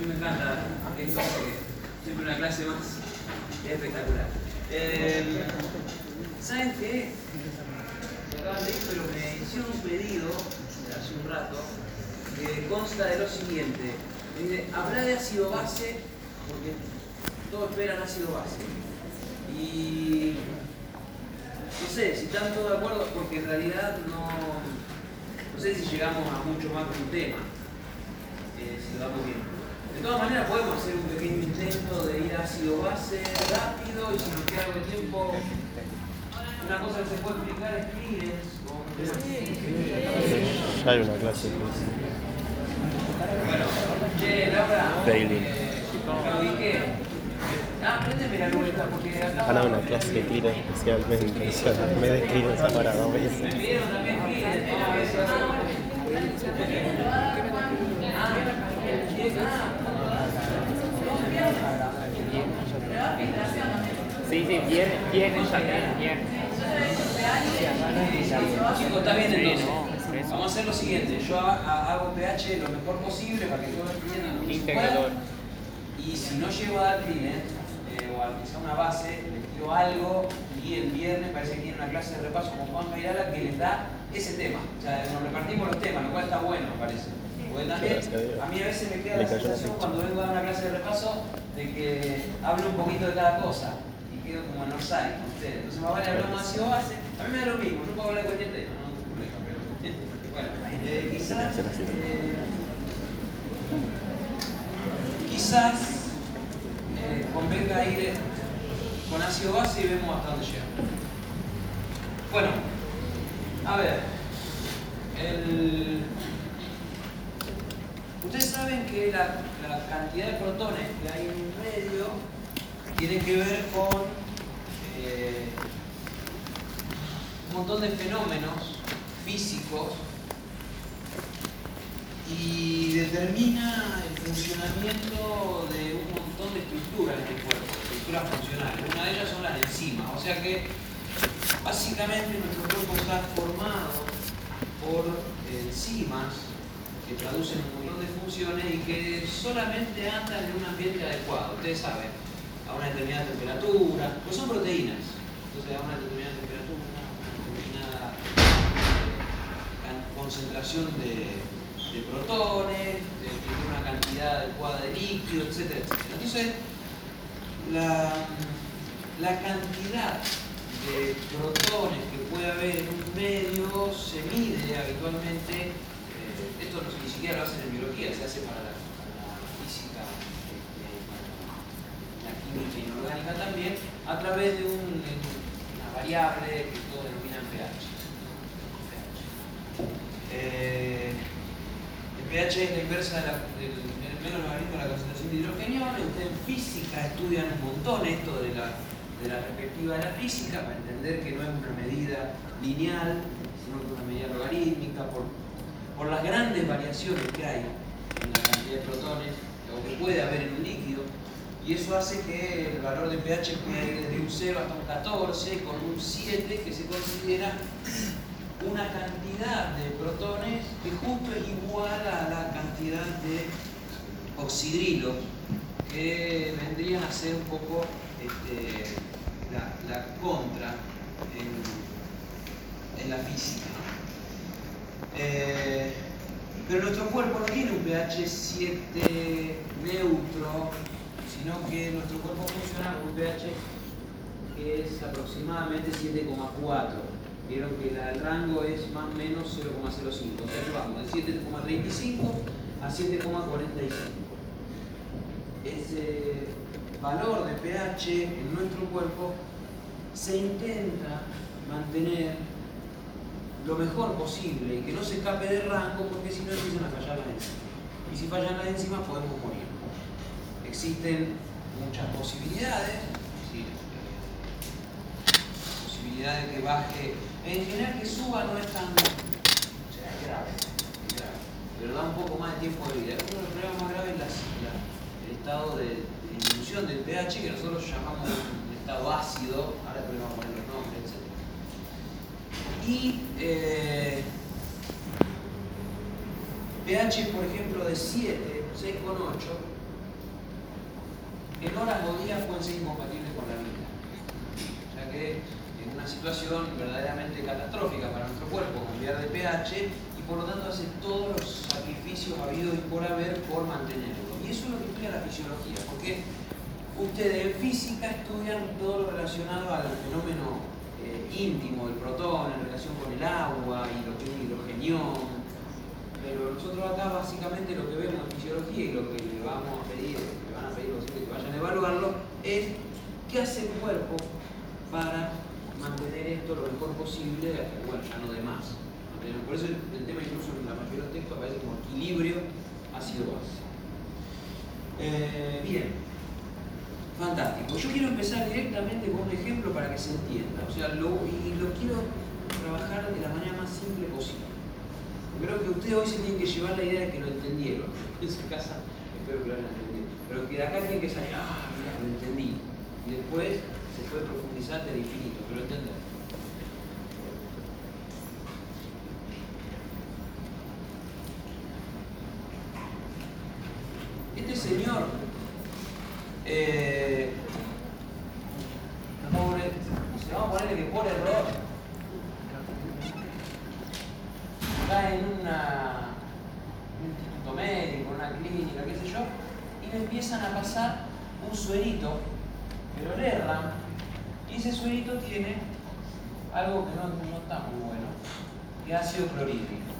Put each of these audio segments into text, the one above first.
mí me encanta porque siempre una clase más es espectacular. Eh, ¿Saben qué? Me acaban de ir, pero me hicieron un pedido hace un rato que consta de lo siguiente. Me habrá de ácido base, porque todos esperan ácido base. Y no sé si están todos de acuerdo, porque en realidad no, no sé si llegamos a mucho más que un tema, eh, si lo damos bien. De todas maneras podemos hacer un pequeño intento de ir ácido base rápido y si nos queda algo de tiempo, una cosa que se puede explicar es. Ya hay una clase Bueno, che, Laura, Failing. eh. Ah, préndeme la porque acá... Dado una clase de tiro especialmente. Me de ha parado dos veces. Me pidieron también Clearance, ¿no? A ver si- Sí, sí, viene, viene también, viene. Chicos, está bien entonces. Vamos a hacer lo siguiente. Yo ha- ha- hago pH lo mejor posible para que todos entiendan lo que Integrador. Y si no llego a dar clean, eh, o a quizá una base, les tiro algo y el viernes parece que tiene una clase de repaso con Juan Jairala que les da ese tema. O sea, nos repartimos los temas, lo cual está bueno, me parece. Porque también a mí a veces me queda la sensación cuando vengo a dar una clase de repaso de que hablo un poquito de cada cosa y quedo como en Orsay con ustedes. Entonces más vale hablar más ácido base. A mí me da lo mismo, yo puedo hablar de cualquier tema, no te preocupes, pero bueno, eh, quizás, eh, quizás eh, convenga ir con ácido base y vemos hasta dónde llega. Bueno, a ver, el, Ustedes saben que la, cantidad de protones que hay en un medio tiene que ver con eh, un montón de fenómenos físicos y determina el funcionamiento de un montón de estructuras en el cuerpo, estructuras funcionales. Una de ellas son las enzimas, o sea que básicamente nuestro cuerpo está formado por enzimas que traducen un y que solamente andan en un ambiente adecuado. Ustedes saben, a una determinada temperatura, pues son proteínas. Entonces a una determinada temperatura, una determinada eh, concentración de, protones, de, una cantidad adecuada de líquido, etcétera, etcétera. Entonces, la, la cantidad de protones que puede haber en un medio se mide habitualmente, esto no, ni siquiera lo hacen en biología, se hace para la, física, eh, para la química inorgánica también, a través de un- una variable que todos denominan pH. Eh, el pH es la inversa de la- del, menos logaritmo de la concentración de hidrogenio. Ustedes en física estudian un montón esto de la, de perspectiva de la física para entender que no es una medida lineal, sino que es una medida logarítmica por, por las grandes variaciones que hay en la cantidad de protones o que puede haber en un líquido. Y eso hace que el valor de pH pueda ir desde un 0 hasta un 14, con un 7 que se considera una cantidad de protones que justo es igual a la cantidad de oxidrilos que vendrían a ser un poco este, la, contra en la física. Eh, pero nuestro cuerpo no tiene un pH 7 neutro, sino que nuestro cuerpo funciona con un pH que es aproximadamente 7,4. Vieron que el rango es más o menos 0,05. Entonces vamos de 7,35 a 7,45. Ese valor de pH en nuestro cuerpo se intenta mantener lo mejor posible y que no se escape de rango porque si no empiezan a fallar las enzimas. Y si fallan las enzimas podemos morir. Existen muchas posibilidades, es decir, posibilidad de que baje, en general que suba no es tan, o es grave, es grave, pero da un poco más de tiempo de vida. Uno de los problemas más graves es la- la- el estado de, de disminución del pH que nosotros llamamos un estado ácido, ahora a poner los nombres. Y eh, pH, por ejemplo, de 7, 6,8, en horas o días pueden ser incompatibles con la vida. O sea que es una situación verdaderamente catastrófica para nuestro cuerpo cambiar de pH y por lo tanto hace todos los sacrificios habidos y por haber por mantenerlo. Y eso es lo que estudia la fisiología, porque ustedes en física estudian todo lo relacionado al fenómeno íntimo del protón en relación con el agua y lo que es hidrogenión, pero nosotros acá básicamente lo que vemos en fisiología y lo que le vamos a pedir, le van a pedir los que vayan a evaluarlo, es qué hace el cuerpo para mantener esto lo mejor posible, bueno, ya no de más. Por eso el, tema incluso en la mayoría de los textos aparece como equilibrio ácido-base. Eh, bien, fantástico. Yo quiero empezar directamente con un ejemplo para que se entienda. O sea, y lo quiero trabajar de la manera más simple posible. Creo que ustedes hoy se tienen que llevar la idea de que lo entendieron. En su casa espero que lo hayan entendido. Pero que de acá tienen que salir, ah, mira, lo entendí. Y después se puede profundizar del infinito, pero entender. Este señor, eh, pobre, vamos a ponerle que por error, está en un instituto médico, una clínica, qué sé yo, y le empiezan a pasar un suerito, pero le erran, y ese suerito tiene algo que no, no está muy bueno, que ácido clorhídrico.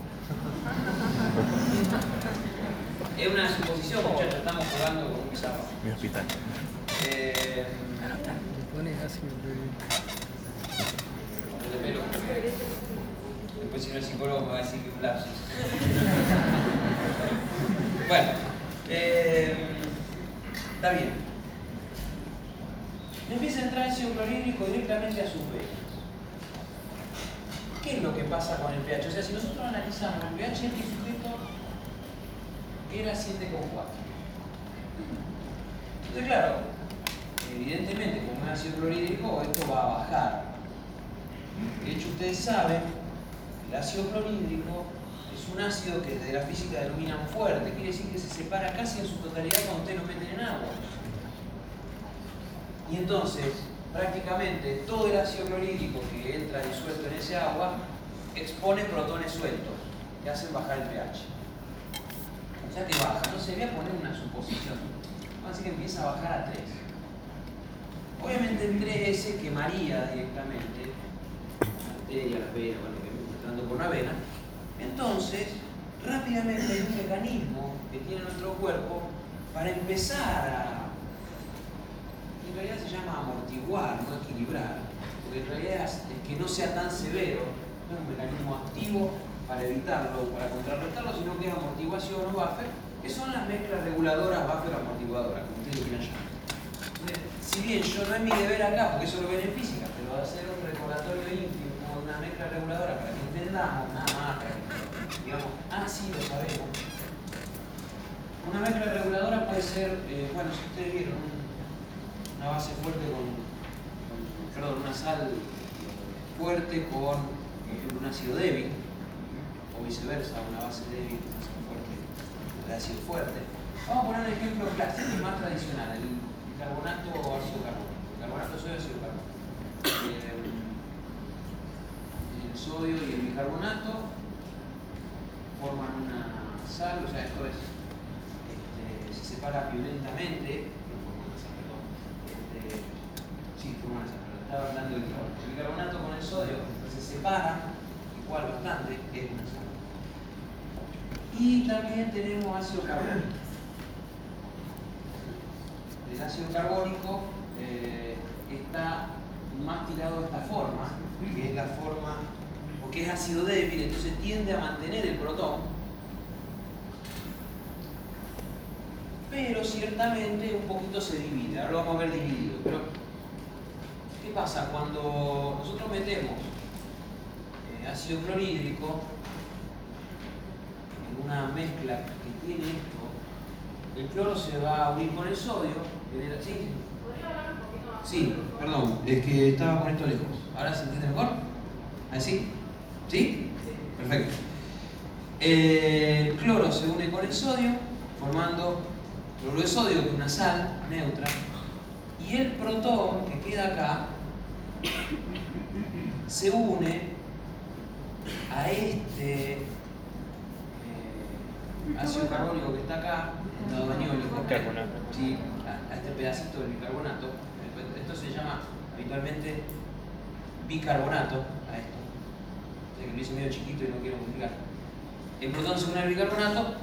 Es una suposición, muchachos, estamos jugando con un pizarro. Mi hospital. Eh, de pelo. Después si no el psicólogo me va a decir que es un lapsus. bueno, eh, está bien. Empieza a entrar ácido clorhídrico directamente a sus venas. ¿Qué es lo que pasa con el pH? O sea, si nosotros analizamos el pH de este sujeto, era 7,4. Entonces, claro, evidentemente, como es ácido clorhídrico, esto va a bajar. De hecho, ustedes saben el ácido clorhídrico es un ácido que desde la física denominan fuerte, quiere decir que se separa casi en su totalidad cuando ustedes lo meten en agua. Y entonces, prácticamente todo el ácido clorhídrico que entra disuelto en ese agua expone protones sueltos que hacen bajar el pH. O sea que baja. Entonces voy a poner una suposición. Vamos a decir que empieza a bajar a 3. Obviamente el 3S quemaría directamente la arteria, la vena, bueno, entrando por una vena. Entonces, rápidamente hay un mecanismo que tiene nuestro cuerpo para empezar a en realidad se llama amortiguar, no equilibrar, porque en realidad es que no sea tan severo, no es un mecanismo activo para evitarlo, para contrarrestarlo, sino que es amortiguación o buffer, que son las mezclas reguladoras buffer amortiguadoras, como ustedes quieran llamar. Si bien yo no es mi deber acá, porque eso lo ven en física, pero hacer un recordatorio íntimo, una mezcla reguladora para que entendamos nada más, para que digamos, ah, lo sabemos. Una mezcla reguladora puede ser, eh, bueno, si ustedes vieron, una base fuerte con, con, una sal fuerte con un ácido débil, o viceversa, una base débil, un ácido fuerte, el ácido fuerte. Vamos a poner un ejemplo clásico y más tradicional, el bicarbonato o ácido carbónico. El carbonato sodio ácido. Eh, el sodio y el bicarbonato forman una sal, o sea, esto es, este, se separa violentamente, sí, forman esa, pero estaba hablando carbonato. El bicarbonato con el sodio se separa, igual bastante, es una sal. Y también tenemos ácido carbónico. El ácido carbónico eh, está más tirado de esta forma, que es la forma, porque es ácido débil, entonces tiende a mantener el protón, pero ciertamente un poquito se divide, ahora lo vamos a ver dividido. Pero, ¿qué pasa? Cuando nosotros metemos eh, ácido clorhídrico en una mezcla que tiene esto, el cloro se va a unir con el sodio, genera, ¿sí? Sí, perdón, es que estaba con esto lejos. ¿Ahora se entiende mejor? ¿Así? ¿Sí? Perfecto. El cloro se une con el sodio, formando cloruro de sodio, que es una sal neutra, Y el protón que queda acá se une a este eh, ácido carbónico que está acá, el lado aniónico, Carbonato. sí, a, a este pedacito del bicarbonato. Esto se llama habitualmente bicarbonato, a esto. O sea que lo hice medio chiquito y no quiero multiplicar. El protón se une al bicarbonato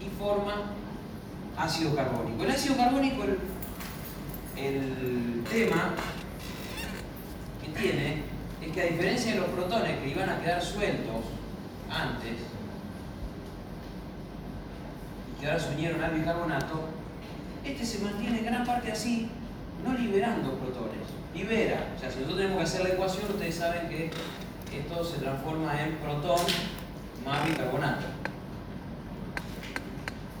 y forma ácido carbónico. El ácido carbónico, el, el tema que tiene es que a diferencia de los protones que iban a quedar sueltos antes y que ahora se unieron al bicarbonato, este se mantiene en gran parte así, no liberando protones, libera. O sea, si nosotros tenemos que hacer la ecuación, ustedes saben que esto se transforma en protón más bicarbonato.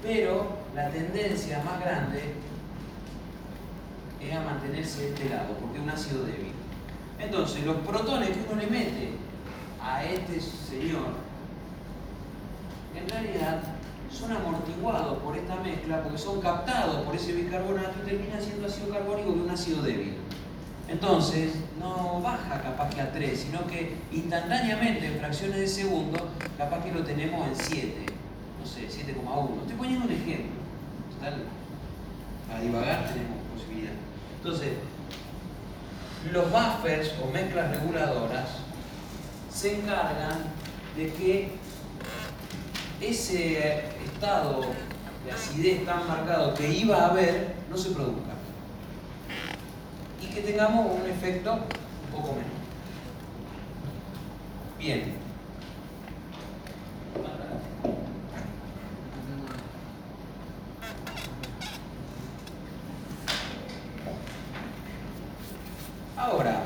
Pero la tendencia más grande es a mantenerse de este lado, porque es un ácido débil. Entonces, los protones que uno le mete a este señor, en realidad son amortiguados por esta mezcla, porque son captados por ese bicarbonato y terminan siendo ácido carbónico que un ácido débil. Entonces, no baja capaz que a 3, sino que instantáneamente, en fracciones de segundo, capaz que lo tenemos en 7, no sé, 7,1. Estoy poniendo un ejemplo. Para divagar tenemos posibilidad. Entonces, los buffers o mezclas reguladoras se encargan de que ese estado de acidez tan marcado que iba a haber no se produzca y que tengamos un efecto un poco menor. Bien. Ahora,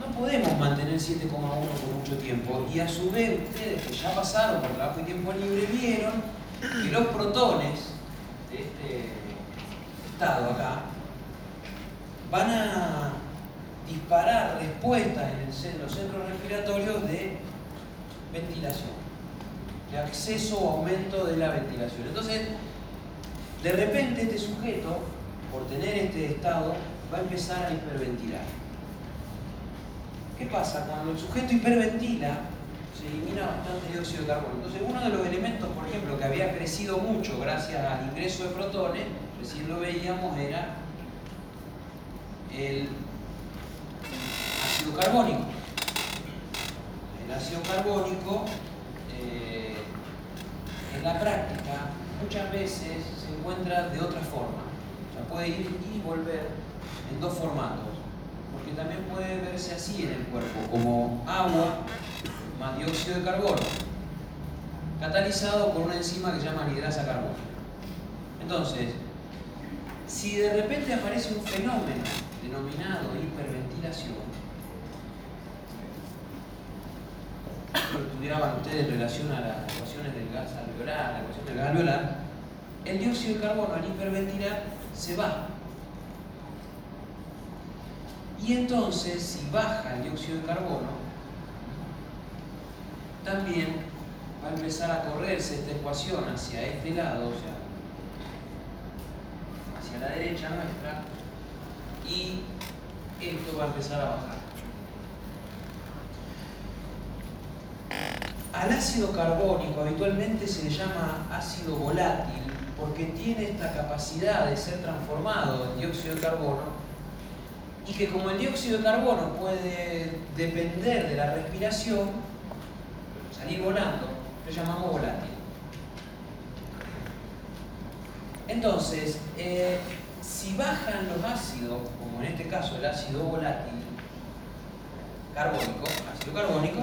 no podemos mantener 7,1 por mucho tiempo y a su vez ustedes que ya pasaron por trabajo y tiempo libre vieron que los protones de este estado acá van a disparar respuestas en, los centros respiratorios de ventilación, de acceso o aumento de la ventilación. Entonces, de repente este sujeto, por tener este estado, va a empezar a hiperventilar. ¿Qué pasa? Cuando el sujeto hiperventila, se elimina bastante dióxido de carbono. Entonces, uno de los elementos, por ejemplo, que había crecido mucho gracias al ingreso de protones, recién lo veíamos, era el ácido carbónico. El ácido carbónico, eh, en la práctica, muchas veces se encuentra de otra forma. O puede ir y volver en dos formatos. Porque también puede verse así en el cuerpo, como agua más dióxido de carbono, catalizado por una enzima que se llama anidrasa carbónica. Entonces, si de repente aparece un fenómeno denominado hiperventilación, lo estudiaban ustedes en relación a las ecuaciones del gas alveolar, la ecuación del gas alveolar, el dióxido de carbono al hiperventilar se va. Y entonces, si baja el dióxido de carbono, también va a empezar a correrse esta ecuación hacia este lado, o sea, hacia la derecha nuestra, y esto va a empezar a bajar. Al ácido carbónico habitualmente se le llama ácido volátil porque tiene esta capacidad de ser transformado en dióxido de carbono y que como el dióxido de carbono puede depender de la respiración, salir volando, lo llamamos volátil. Entonces, eh, si bajan los ácidos, como en este caso el ácido volátil carbónico, ácido carbónico,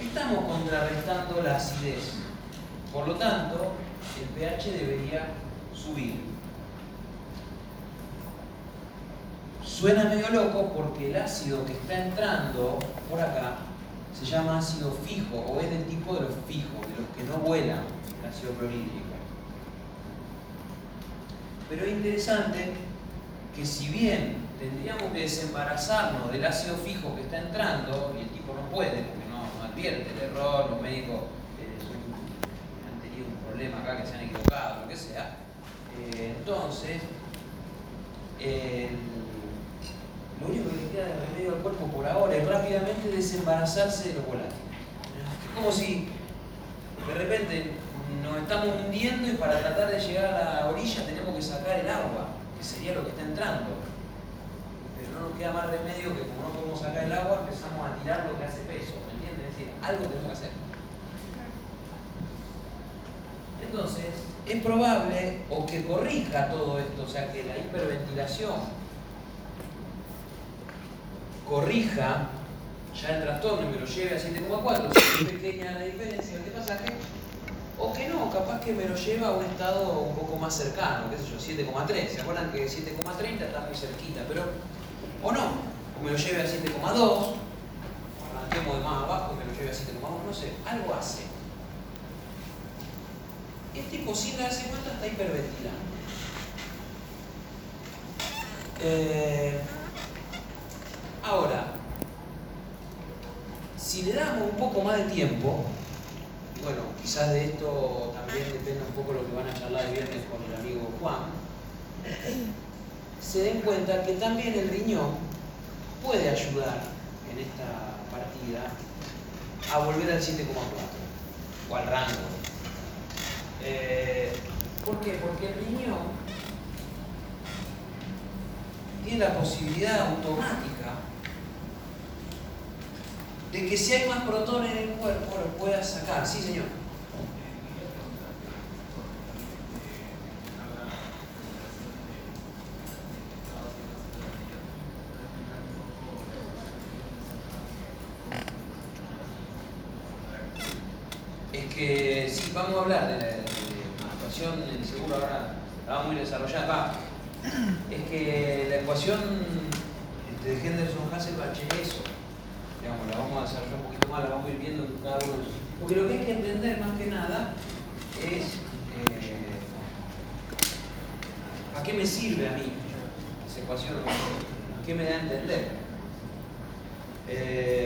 estamos contrarrestando la acidez. Por lo tanto, el pH debería subir. Suena medio loco porque el ácido que está entrando por acá se llama ácido fijo o es del tipo de los fijos, de los que no vuelan, el ácido clorhídrico. Pero es interesante que si bien tendríamos que desembarazarnos del ácido fijo que está entrando, y el tipo no puede, porque no, advierte el error, los médicos eh, han tenido un problema acá que se han equivocado, lo que sea, eh, entonces el- lo único que le queda de remedio al cuerpo por ahora es rápidamente desembarazarse de los volátiles. Es como si de repente nos estamos hundiendo y para tratar de llegar a la orilla tenemos que sacar el agua, que sería lo que está entrando. Pero no nos queda más remedio que como no podemos sacar el agua, empezamos a tirar lo que hace peso, ¿me entiendes? Es decir, algo tenemos que hacer. Entonces, es probable o que corrija todo esto, o sea, que la hiperventilación corrija ya el trastorno y me lo lleve a 7,4, si es pequeña la diferencia de pasaje, o que no, capaz que me lo lleva a un estado un poco más cercano, qué sé yo, 7,3. ¿Se acuerdan que 7,30 está muy cerquita? Pero, o no, o me lo lleve a 7,2, o arranquemos de más abajo y me lo lleve a 7,1, no sé, algo hace. El tipo sin darse cuenta está hiperventilando. Eh, ahora, si le damos un poco más de tiempo, bueno, quizás de esto también depende un poco lo que van a charlar el viernes con el amigo Juan, se den cuenta que también el riñón puede ayudar en esta partida a volver al 7,4 o al rango. Eh, ¿Por qué? Porque el riñón tiene la posibilidad automática de que si hay más protones en el cuerpo lo pueda sacar. Sí, señor. Es que sí, vamos a hablar de la, ecuación del seguro ahora, la vamos a ir desarrollando. Es que la ecuación este, de Henderson-Hasselbalch es eso. Digamos, la vamos a desarrollar un poquito más, la vamos a ir viendo en cada uno. de Porque lo que hay que entender más que nada es eh, ¿a qué me sirve a mí esa ecuación? ¿Qué me da a entender? Eh,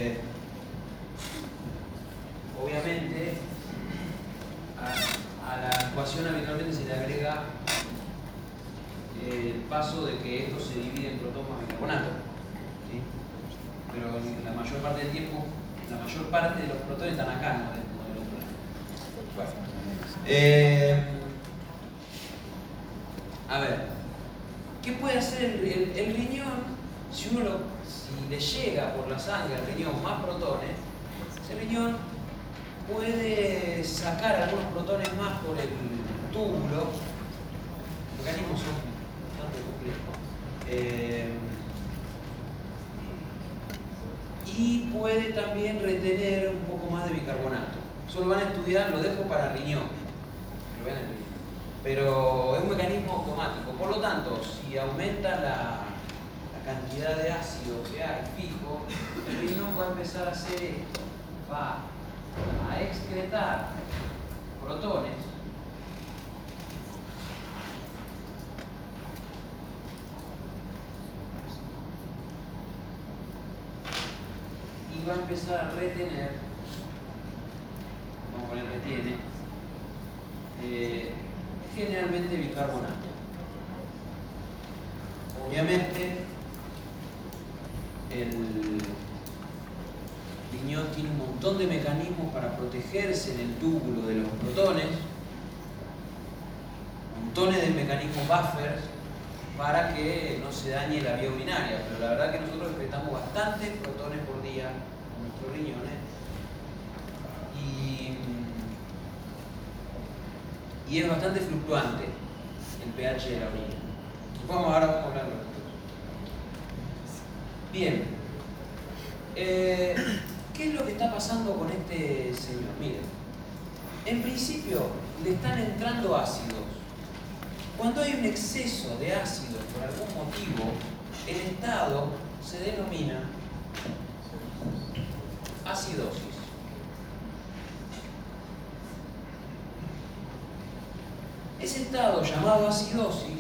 Ese estado llamado acidosis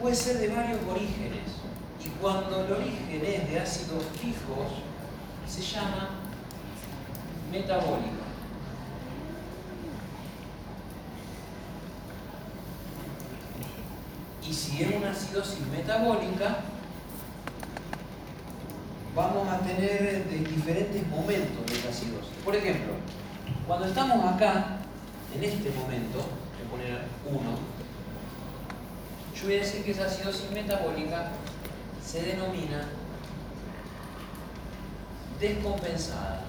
puede ser de varios orígenes y cuando el origen es de ácidos fijos se llama metabólico. si es una acidosis metabólica, vamos a tener diferentes momentos de esa acidosis. Por ejemplo, cuando estamos acá, en este momento, voy a poner 1, yo voy a decir que esa acidosis metabólica se denomina descompensada.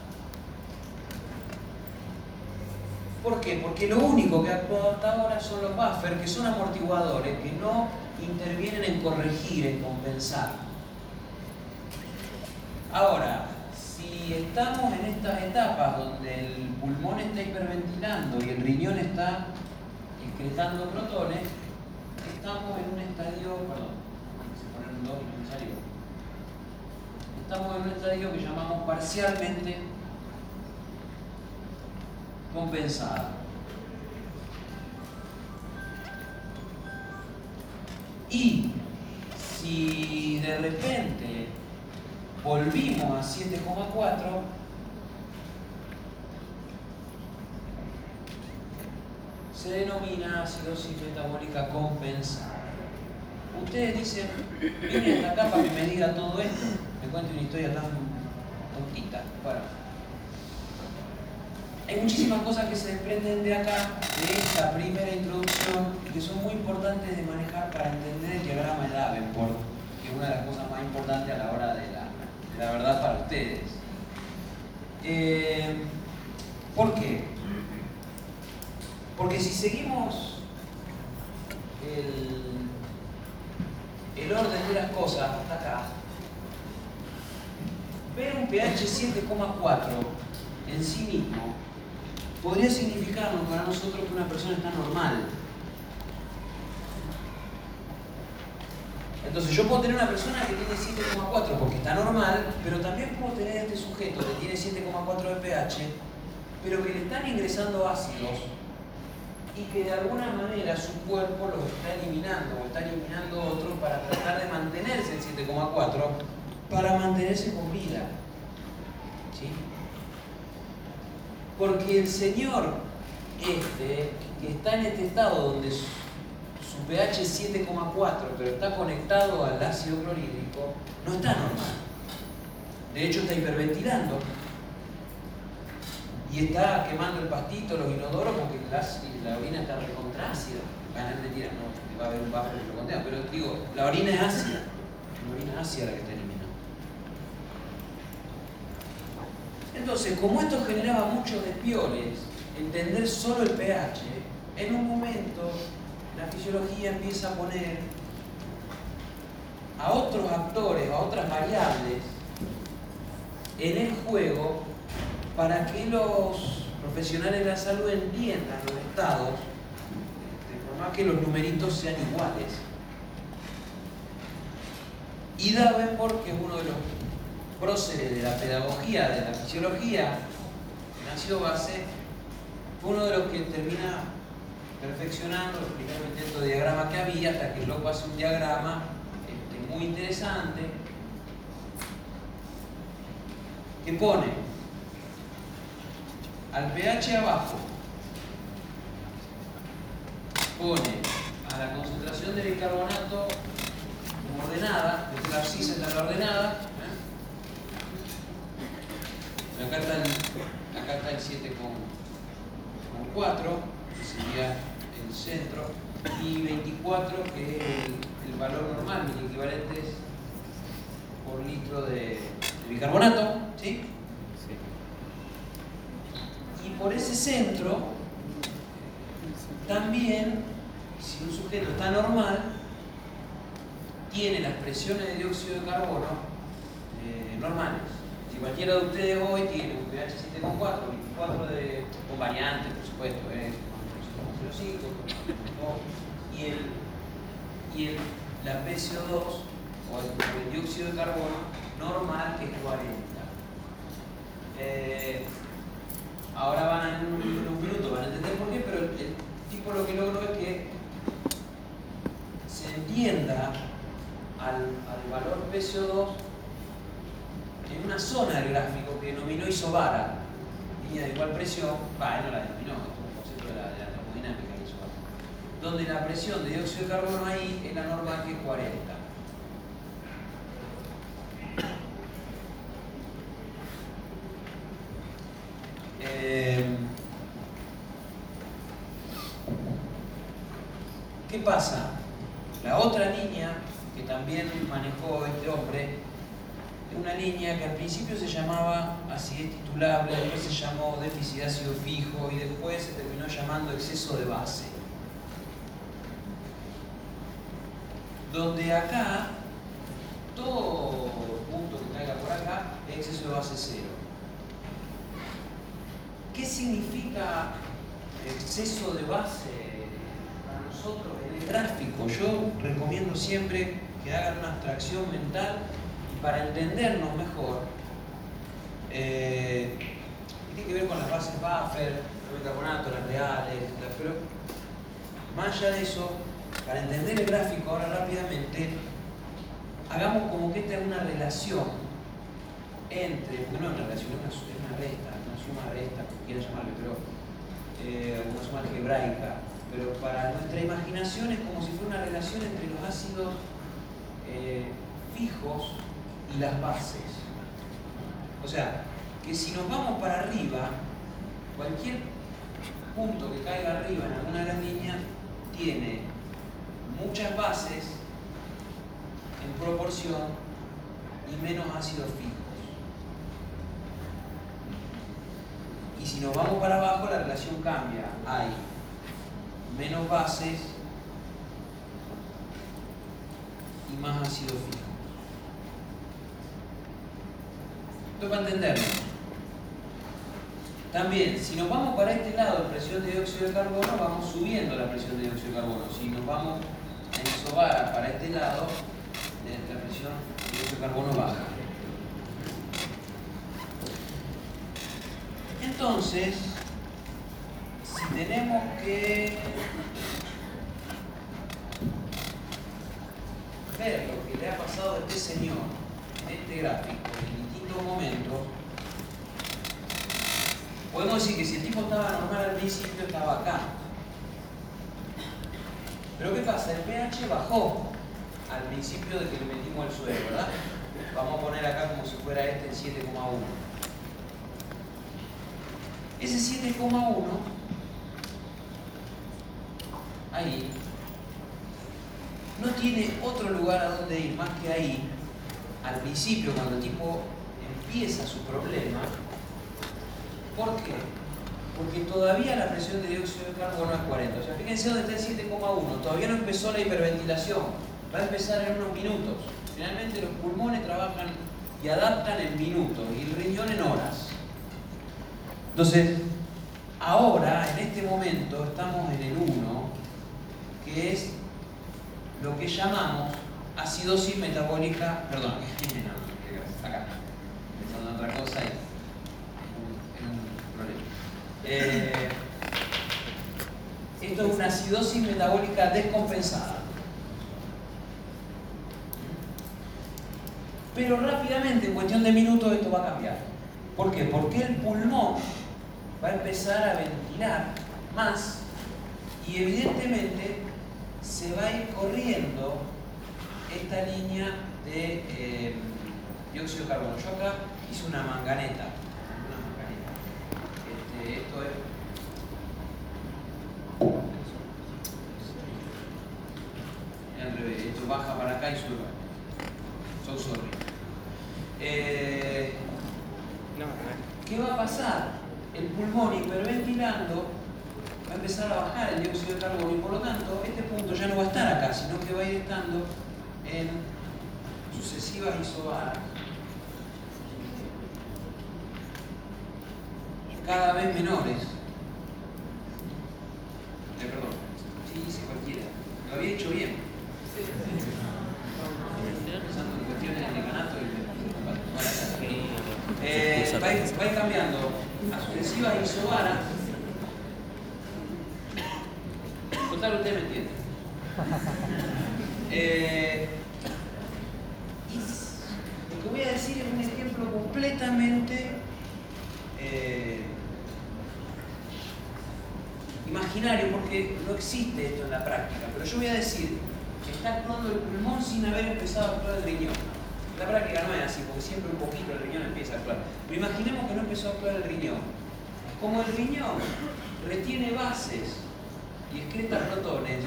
¿Por qué? Porque lo único que actuado hasta ahora son los buffers, que son amortiguadores, que no intervienen en corregir, en compensar. Ahora, si estamos en estas etapas donde el pulmón está hiperventilando y el riñón está excretando protones, estamos en un estadio, perdón, se ponen dos y salió. Estamos en un estadio que llamamos parcialmente compensado. Y si de repente volvimos a 7,4, se denomina acidosis metabólica compensada. Ustedes dicen, vienen hasta acá para que me diga todo esto, me cuente una historia tan tontita. Bueno, hay muchísimas cosas que se desprenden de acá, de esta primera introducción, y que son muy importantes de manejar para entender el diagrama de Davenport, que es una de las cosas más importantes a la hora de la, la verdad para ustedes. Eh, ¿Por qué? Porque si seguimos el, el orden de las cosas hasta acá, ver un pH 7,4 en sí mismo podría significarnos para nosotros que una persona está normal. Entonces yo puedo tener una persona que tiene 7,4 porque está normal, pero también puedo tener este sujeto que tiene 7,4 de pH, pero que le están ingresando ácidos y que de alguna manera su cuerpo los está eliminando o está eliminando otros para tratar de mantenerse en 7,4 para mantenerse con vida. ¿Sí? Porque el señor este, que está en este estado donde su, pH es 7,4, pero está conectado al ácido clorhídrico, no está normal. De hecho, está hiperventilando. Y está quemando el pastito, los inodoros, porque la, orina está recontra ácida. Ganas de tirar, no, va a haber un buffer que lo contenga, pero digo, la orina es ácida. La orina ácida la que está eliminando. Entonces, como esto generaba muchos despioles, entender solo el pH, en un momento la fisiología empieza a poner a otros actores, a otras variables en el juego para que los profesionales de la salud entiendan los estados de forma que los numeritos sean iguales. Y Davenport, que es uno de los próceres de la pedagogía, de la fisiología, ácido base, fue uno de los que termina perfeccionando los primeros intentos de diagrama que había, hasta que el loco hace un diagrama este, muy interesante que pone al pH abajo, pone a la concentración del bicarbonato ordenada, desde la abscisa está la ordenada, acá está el, acá está el 7,4, que sería el centro, y 24, que es el, el valor normal, mil equivalentes por litro de, bicarbonato, ¿sí? Y por ese centro, también, si un sujeto está normal, tiene las presiones de dióxido de carbono eh, normales. Si cualquiera de ustedes hoy tiene un pH 7,4, 24 de, con variantes, por supuesto, eh, 0,05, y, el, y el, la PCO2, o el, dióxido de carbono normal, que es 40. Eh, ahora van en un, minuto, van a entender por qué, pero el, el tipo lo que logró es que se entienda al, al valor PCO2 en una zona del gráfico que denominó isobara, línea de igual presión, va, él no la denominó, es un concepto de la, de la termodinámica isobara. Donde la presión de dióxido de carbono ahí es la norma que 40. Eh, ¿Qué pasa? La otra niña que también manejó este hombre, una niña que al principio se llamaba acidez titulable, después se llamó déficit de ácido fijo y después se terminó llamando exceso de base. Donde acá, todo punto que caiga por acá es exceso de base cero. ¿Qué significa exceso de base para nosotros en el gráfico? Yo recomiendo siempre que hagan una abstracción mental y para entendernos mejor, eh, tiene que ver con las bases buffer, el bicarbonato, las reales, pero más allá de eso, para entender el gráfico ahora rápidamente, hagamos como que esta es una relación entre, no es una relación, es una, resta, una suma resta, como llamarlo, pero eh, una suma algebraica, pero para nuestra imaginación es como si fuera una relación entre los ácidos eh, fijos y las bases. O sea, que si nos vamos para arriba, cualquier punto que caiga arriba en alguna de las líneas tiene muchas bases en proporción y menos ácidos fijos. Y si nos vamos para abajo, la relación cambia. Hay menos bases y más ácido fijo. Esto para entenderlo. También, si nos vamos para este lado presión de dióxido de carbono, vamos subiendo la presión de dióxido de carbono. Si nos vamos isobara para este lado, eh, la presión de carbono baja. Entonces, si tenemos que ver lo que le ha pasado a este señor en este gráfico en distintos momentos, podemos decir que si el tipo estaba normal al principio, estaba acá. Pero ¿qué pasa? El pH bajó al principio de que le metimos el suelo, ¿verdad? Vamos a poner acá como si fuera este en 7,1. Ese 7,1, ahí, no tiene otro lugar a donde ir más que ahí, al principio, cuando el tipo empieza su problema. ¿Por qué? Porque todavía la presión de dióxido de carbono es 40. O sea, fíjense dónde está el 7,1. Todavía no empezó la hiperventilación. Va a empezar en unos minutos. Finalmente los pulmones trabajan y adaptan en minutos y el riñón en horas. Entonces, ahora, en este momento, estamos en el 1, que es lo que llamamos acidosis metabólica, perdón, acá, pensando en otra cosa y. Eh, esto es una acidosis metabólica descompensada. Pero rápidamente, en cuestión de minutos, esto va a cambiar. ¿Por qué? Porque el pulmón va a empezar a ventilar más y evidentemente se va a ir corriendo esta línea de eh, dióxido de carbono. Yo acá hice una manganeta. Esto es. Al revés, esto baja para acá y sube. So sorry. Eh, ¿Qué va a pasar? El pulmón hiperventilando va a empezar a bajar el dióxido de carbono y por lo tanto este punto ya no va a estar acá, sino que va a ir estando en sucesivas isobaras. Cada vez menores. Eh, perdón, sí, hice cualquiera. Lo había hecho bien. Pensando en cuestiones de decanato y eh, va, va cambiando a sucesivas isobaras. Total, usted me entiende. Eh, y lo que voy a decir es un ejemplo completamente eh, imaginario porque no existe esto en la práctica, pero yo voy a decir que está actuando el pulmón sin haber empezado a actuar el riñón. La práctica no es así, porque siempre un poquito el riñón empieza a actuar. Pero imaginemos que no empezó a actuar el riñón. Como el riñón retiene bases y excreta protones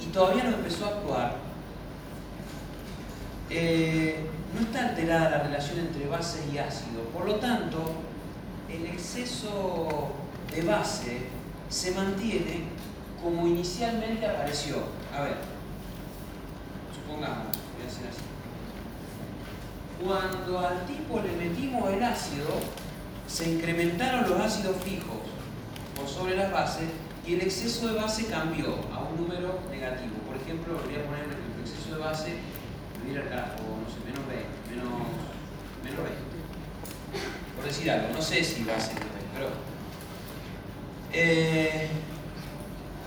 y todavía no empezó a actuar, eh, no está alterada la relación entre base y ácido. Por lo tanto, el exceso de base se mantiene como inicialmente apareció. A ver, supongamos, voy a hacer así. Cuando al tipo le metimos el ácido, se incrementaron los ácidos fijos por sobre las bases y el exceso de base cambió a un número negativo. Por ejemplo, voy a poner el exceso de base, mira acá, o no sé, menos 20, menos, menos 20. Por decir algo, no sé si va a ser pero eh,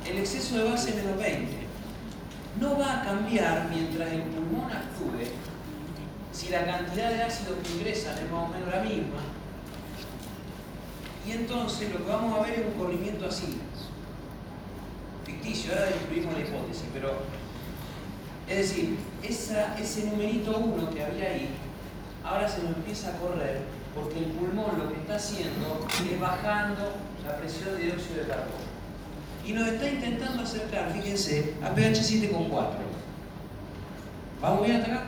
el exceso de base menos 20 no va a cambiar mientras el pulmón actúe si la cantidad de ácido que ingresan es más o menos la misma. Y entonces lo que vamos a ver es un corrimiento así. Ficticio, ahora destruimos la hipótesis, pero es decir, ese numerito 1 que había ahí, ahora se nos empieza a correr porque el pulmón lo que está haciendo es bajando la presión de dióxido de carbono. Y nos está intentando acercar, fíjense, a pH 7,4. ¿Vamos bien hasta acá?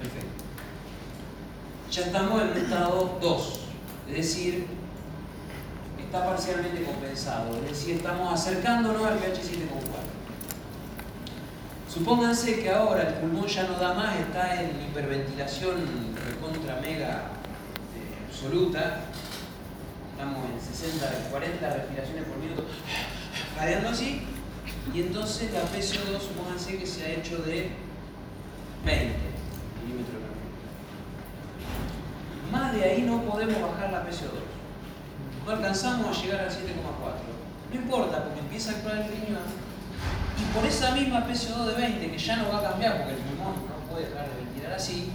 Perfecto. Ya estamos en el estado 2, es decir, está parcialmente compensado, es decir, estamos acercándonos al pH 7,4. Supónganse que ahora el pulmón ya no da más, está en hiperventilación contra mega absoluta, estamos en 60, 40 respiraciones por minuto, jadeando así, y entonces la PCO2, supónganse que se ha hecho de 20 milímetros de Más de ahí no podemos bajar la PCO2. No alcanzamos a llegar al 7,4. No importa, porque empieza a actuar el riñón, y por esa misma PCO2 de 20, que ya no va a cambiar porque el pulmón no puede dejar de ventilar así,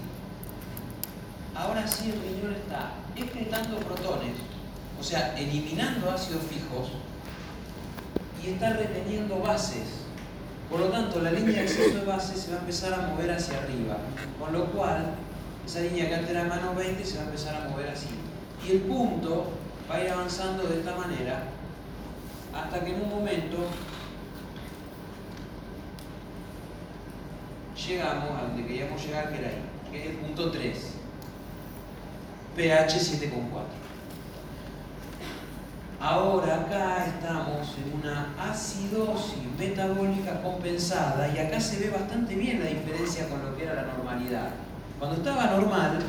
ahora sí el riñón está excretando protones, o sea, eliminando ácidos fijos y está reteniendo bases. Por lo tanto, la línea de exceso de bases se va a empezar a mover hacia arriba, con lo cual esa línea que antes era mano 20 se va a empezar a mover así. Y el punto va a ir avanzando de esta manera hasta que en un momento llegamos a donde queríamos llegar, que era ahí, que es el punto 3 pH 7,4. Ahora acá estamos en una acidosis metabólica compensada y acá se ve bastante bien la diferencia con lo que era la normalidad. Cuando estaba normal,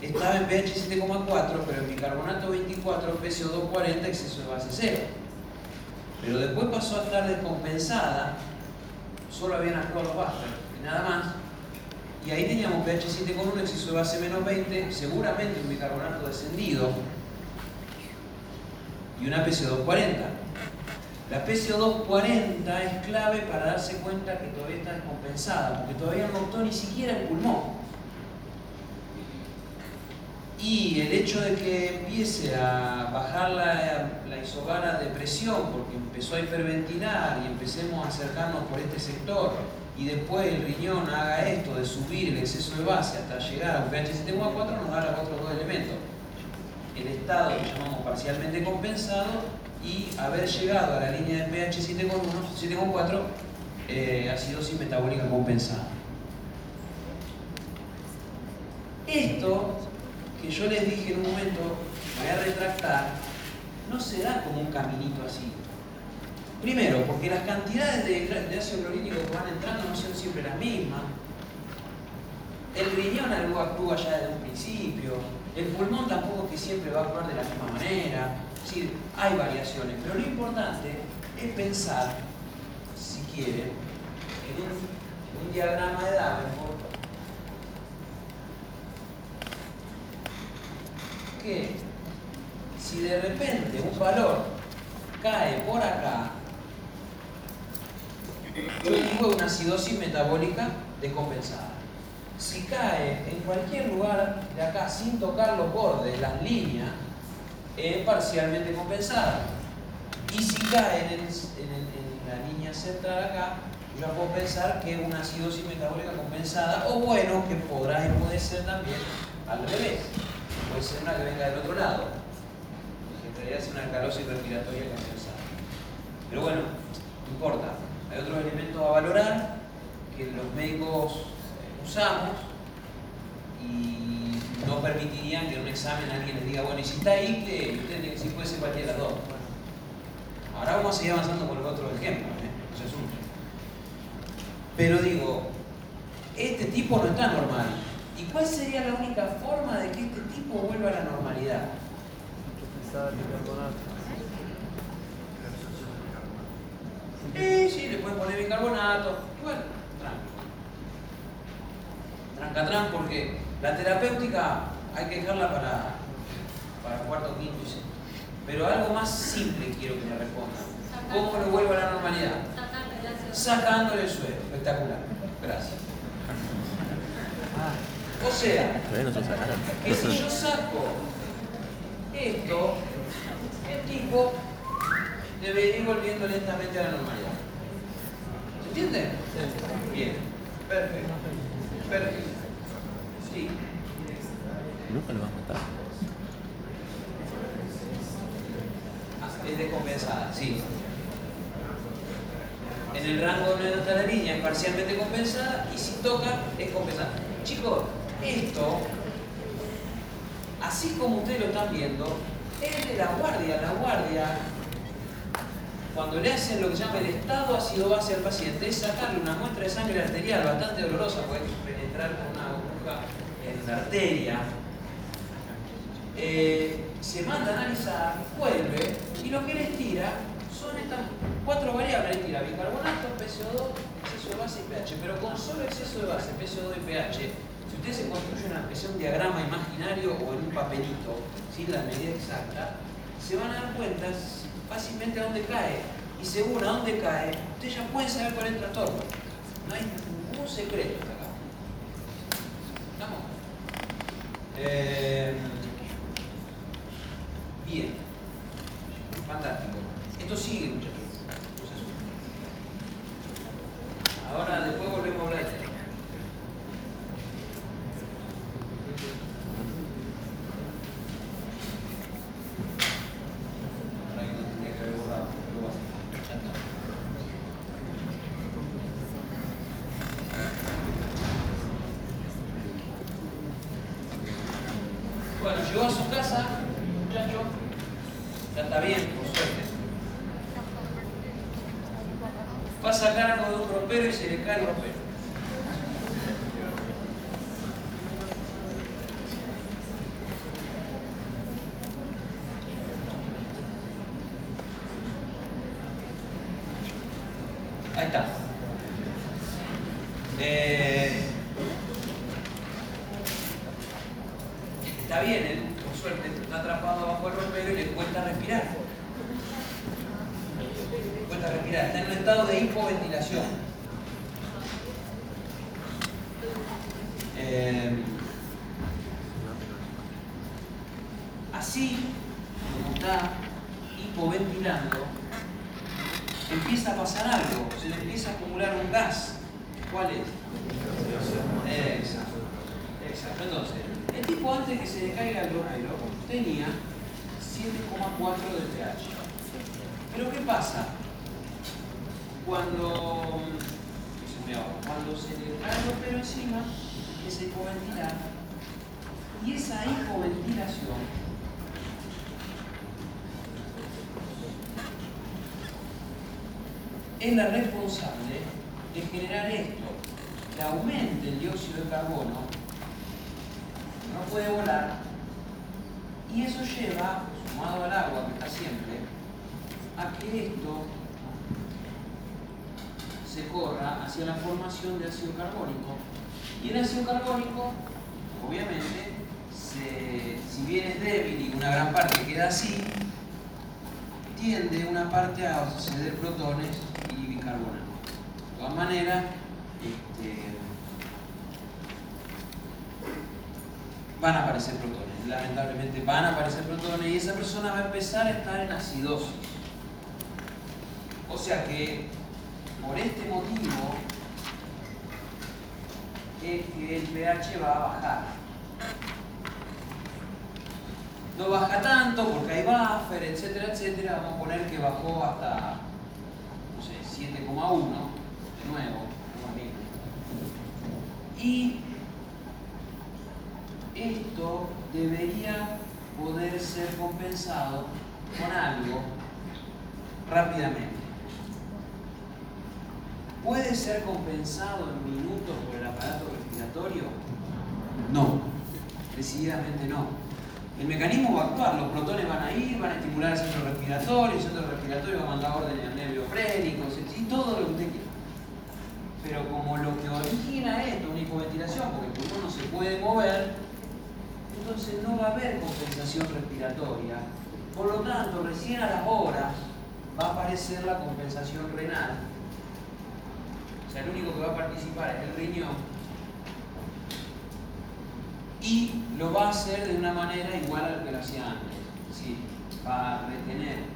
estaba en pH 7,4, pero en bicarbonato 24, PCO2 40, exceso de base 0. Pero después pasó a estar descompensada, solo habían actuado los y nada más, y ahí teníamos pH 7,1, exceso de base menos 20, seguramente un bicarbonato descendido y una PCO240. La PCO240 es clave para darse cuenta que todavía está descompensada, porque todavía no optó ni siquiera el pulmón. Y el hecho de que empiece a bajar la, la de presión, porque empezó a hiperventilar y empecemos a acercarnos por este sector, y después el riñón haga esto de subir el exceso de base hasta llegar a un pH 7,4 nos da los otros dos elementos. El estado que llamamos parcialmente compensado y haber llegado a la línea de pH 7,4 eh, acidosis metabólica compensada. Esto que yo les dije en un momento, voy a retractar, no se da como un caminito así. Primero, porque las cantidades de, ácido clorhídrico que van entrando no son siempre las mismas. El riñón algo actúa ya desde un principio. El pulmón tampoco que siempre va a actuar de la misma manera. Es decir, hay variaciones. Pero lo importante es pensar, si quieren, en un, diagrama de Davenport que si de repente un valor cae por acá, yo digo una acidosis metabólica descompensada. Si cae en cualquier lugar de acá sin tocar los bordes, las líneas, es parcialmente compensada. Y si cae en, la línea central acá, yo puedo pensar que es una acidosis metabólica compensada, o bueno, que podrá y ser también al revés. Puede ser una que venga del otro lado, en realidad es una alcalosis respiratoria compensada. Pero bueno, no importa. Hay otros elementos a valorar que los médicos usamos y no permitirían que en un examen alguien les diga, bueno, y si está ahí, que usted tiene que decir puede ser cualquiera de las dos. Bueno, ahora vamos a seguir avanzando con los otros ejemplos, ¿eh? Pero digo, este tipo no está normal. ¿Y cuál sería la única forma de que este tipo vuelva a la normalidad? Sí, sí, le pueden poner bicarbonato. Y bueno, porque la terapéutica hay que dejarla para, para cuarto, quinto y sexto. Pero algo más simple quiero que me respondan. ¿Cómo lo vuelvo a la normalidad? Sacándole el suelo. Espectacular. Gracias. O sea, que si yo saco esto, el tipo debería ir volviendo lentamente a la normalidad. ¿Se entiende? Bien. Perfecto. Perfecto. Sí. Nunca lo vas a matar. Ah, Es descompensada, sí. En el rango de la línea es parcialmente compensada y si toca es compensada. Chicos, esto, así como ustedes lo están viendo, es de la guardia. La guardia, cuando le hacen lo que se llama el estado ácido base al paciente, es sacarle una muestra de sangre arterial bastante dolorosa, puede penetrar con la arteria. Eh, se manda a analizar, vuelve y lo que les tira son estas cuatro variables. Les tira bicarbonato, PCO2, exceso de base y pH. Pero con solo exceso de base, PCO2 y pH, si ustedes se construyen una de un diagrama imaginario o en un papelito, sin la medida exacta, se van a dar cuenta fácilmente a dónde cae. Y según a dónde cae, ustedes ya pueden saber cuál es el trastorno. No hay ningún secreto hasta acá. ¿Estamos? Eh, Bien. Fantástico. Esto sigue, muchachos. Ahora, después volvemos a hablar de esto. Ahora que no tendría que haber borrado, lo voy a hacer. Ya está. Bueno, llegó a su casa, muchacho. Ya está bien, por suerte. Va a sacar algo de un ropero y se le cae el ropero. Ahí está. Eh, está bien, él, por suerte, está atrapado bajo el ropero y le cuesta respirar. Le cuesta respirar, está en un estado de hipoventilación. Eh, así, como está hipoventilando, empieza a pasar algo, se le empieza a acumular un gas. ¿Cuál es? Exacto. Exacto. Entonces, el tipo antes que se le caiga el ropero tenía 7,4 de pH. Pero ¿qué pasa? Cuando, cuando se le cae el ropero encima, empieza a hipoventilar. Y esa hipoventilación es la responsable de generar esto, que aumente el dióxido de carbono, no puede volar, y eso lleva, sumado al agua que está siempre, a que esto se corra hacia la formación de ácido carbónico. Y el ácido carbónico, obviamente, si bien es débil y una gran parte queda así, tiende una parte a ceder protones bicarbonato. De todas maneras, este, van a aparecer protones, lamentablemente van a aparecer protones y esa persona va a empezar a estar en acidosis. sea que por este motivo es que el pH va a bajar. No baja tanto porque hay buffer, etcétera, etcétera. Vamos a poner que bajó hasta, 7,1 de nuevo. Y esto debería poder ser compensado con algo rápidamente. ¿Puede ser compensado en minutos por el aparato respiratorio? No, decididamente no. El mecanismo va a actuar, los protones van a ir, van a estimular el centro respiratorio, el centro respiratorio va a mandar órdenes al nervio frénico, todo lo que usted quiera. Pero como lo que origina esto, una hipoventilación, porque el pulmón no se puede mover, entonces no va a haber compensación respiratoria. Por lo tanto, recién a las horas va a aparecer la compensación renal. O sea, el único que va a participar es el riñón. Y lo va a hacer de una manera igual a lo que lo hacía antes. ¿sí? Va a retener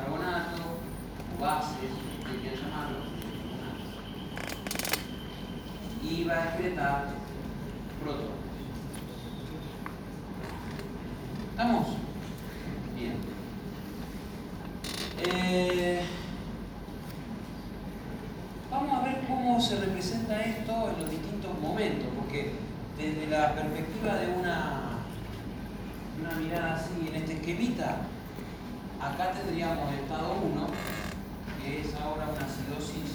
bicarbonato, bases, que llamarlo, y va a excretar protones. ¿Estamos? Bien. Eh, vamos a ver cómo se representa esto en los distintos momentos, porque desde la perspectiva de una, una mirada así en este esquemita, acá tendríamos estado 1, que es ahora una acidosis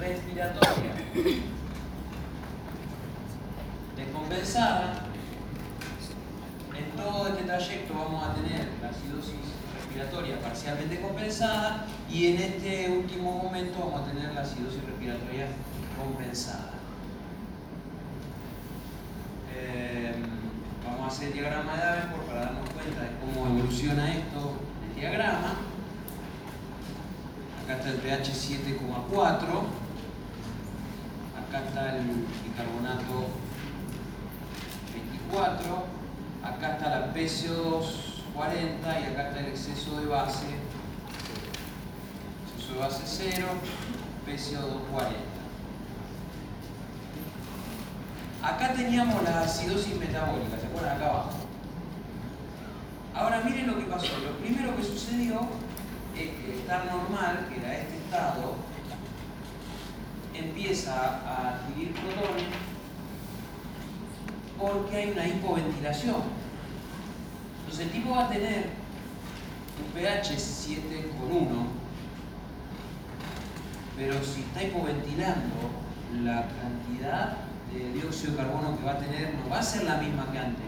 respiratoria descompensada. En todo este trayecto vamos a tener la acidosis respiratoria parcialmente compensada y en este último momento vamos a tener la acidosis respiratoria compensada. Eh, vamos a hacer diagrama de Davenport para darnos cuenta de cómo evoluciona esto el diagrama. Acá está el pH 7,4 acá está el bicarbonato 24, acá está la PCO2 40 y acá está el exceso de base, exceso de base 0, PCO2 40. Acá teníamos la acidosis metabólica, ¿se acuerdan? Acá abajo. Ahora miren lo que pasó. Lo primero que sucedió es que estar normal, que era este estado, empieza a adquirir protones porque hay una hipoventilación. Entonces el tipo va a tener un pH 7,1, pero si está hipoventilando, la cantidad de dióxido de carbono que va a tener no va a ser la misma que antes.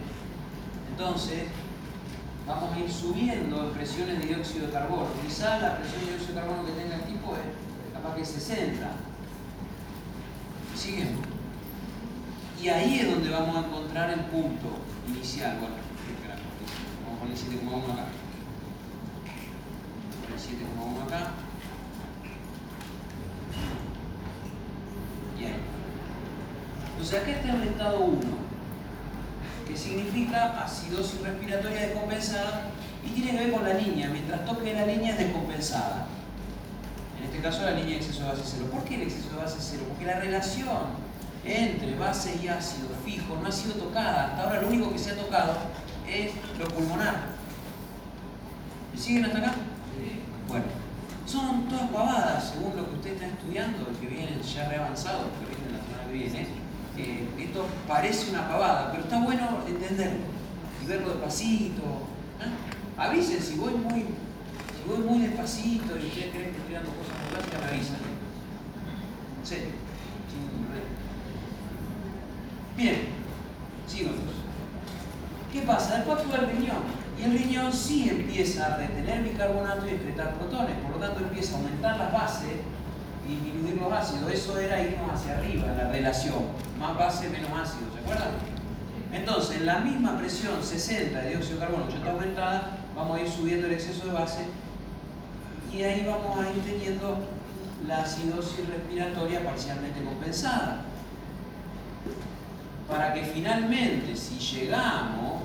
Entonces, vamos a ir subiendo presiones de dióxido de carbono. Quizás la presión de dióxido de carbono que tenga el tipo es capaz que 60 ¿Siguen? Y ahí es donde vamos a encontrar el punto inicial. Bueno, vamos a poner 7,1 acá. Poner 7,1 acá. Y ahí. Entonces acá está el estado 1, que significa acidosis respiratoria descompensada y tiene que ver con la línea. Mientras toque la línea es descompensada. En este caso la línea de exceso de base cero. ¿Por qué el exceso de base cero? Porque la relación entre base y ácido fijo no ha sido tocada. Hasta ahora lo único que se ha tocado es lo pulmonar. ¿Me siguen hasta acá? Bueno, son todas pavadas, según lo que usted está estudiando, que viene ya reavanzado, que viene la semana que viene. Esto parece una pavada, pero está bueno entenderlo y verlo despacito. ¿eh? Avisen si voy muy voy muy despacito y ustedes creen que estoy dando cosas muy me avisan. Sí. Bien, sigamos. ¿Qué pasa? Después actúa el riñón. Y el riñón sí empieza a retener bicarbonato y excretar protones. Por lo tanto, empieza a aumentar las bases y disminuir los ácidos. Eso era irnos hacia arriba, la relación. Más base, menos ácido. ¿Se acuerdan? Entonces, en la misma presión 60 de dióxido de carbono, ya está aumentada, vamos a ir subiendo el exceso de base y ahí vamos a ir teniendo la acidosis respiratoria parcialmente compensada. para que finalmente, si llegamos,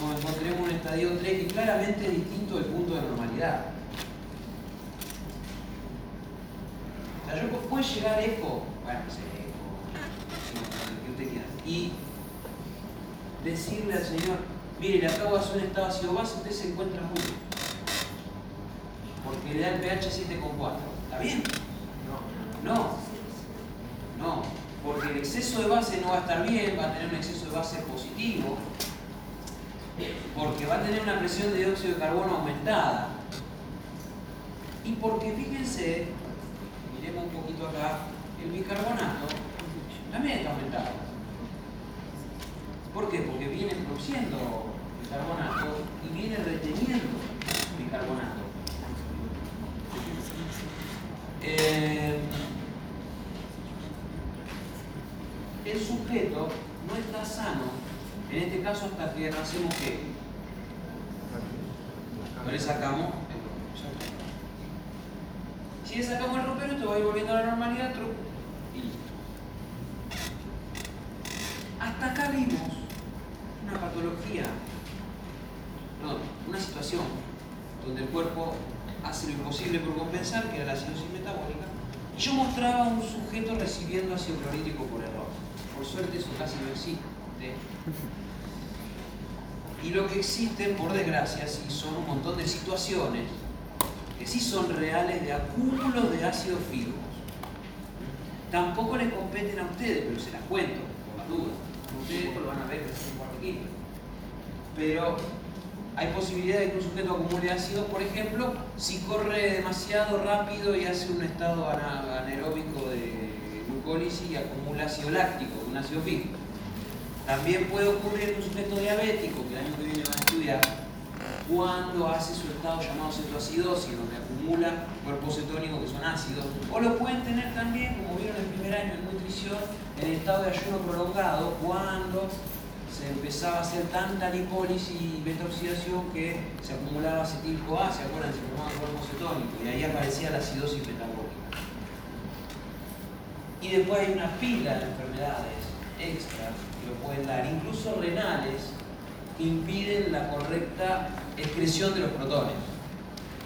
nos encontremos en un estadio 3 que claramente es distinto del punto de normalidad. O sea, yo puedo llegar eco, bueno, no sé, eco, lo que usted quiera, y decirle al Señor, mire, le acabo de hacer un estado ácido base, usted se encuentra muy bien. Porque le da el pH 7,4. ¿Está bien? No. No. No. Porque el exceso de base no va a estar bien, va a tener un exceso de base positivo. Porque va a tener una presión de dióxido de carbono aumentada. Y porque fíjense, un poquito acá, el bicarbonato también está aumentado. ¿Por qué? Porque viene produciendo bicarbonato y viene reteniendo bicarbonato. Eh, el sujeto no está sano, en este caso hasta que hacemos qué? No le sacamos el. Si le sacamos el ropero, esto va volviendo a la normalidad, y listo. Hasta acá vimos una patología, no, una situación donde el cuerpo hace lo imposible por compensar, que era la acidosis metabólica, y yo mostraba a un sujeto recibiendo ácido clorhídrico por error. Por suerte eso casi no existe. Y lo que existe, por desgracia, sí son un montón de situaciones sí son reales de acúmulos de ácidos fibros. Tampoco le competen a ustedes, pero se las cuento, por las dudas. Ustedes lo van a ver en cuarto quinto. Pero hay posibilidad de que un sujeto acumule ácido, por ejemplo, si corre demasiado rápido y hace un estado anaeróbico de glucólisis y acumula ácido láctico, un ácido físico. También puede ocurrir en un sujeto diabético, que el año que viene va a estudiar, cuando hace su estado llamado cetoacidosis, donde acumula cuerpos cetónicos que son ácidos, o lo pueden tener también, como vieron en el primer año en nutrición, en estado de ayuno prolongado, cuando se empezaba a hacer tanta lipólisis y beta-oxidación que se acumulaba acetil-CoA, ¿se acuerdan? Se formaba cuerpo cetónico y ahí aparecía la acidosis metabólica. Y después hay una pila de enfermedades extras que lo pueden dar, incluso renales, impiden la correcta excreción de los protones.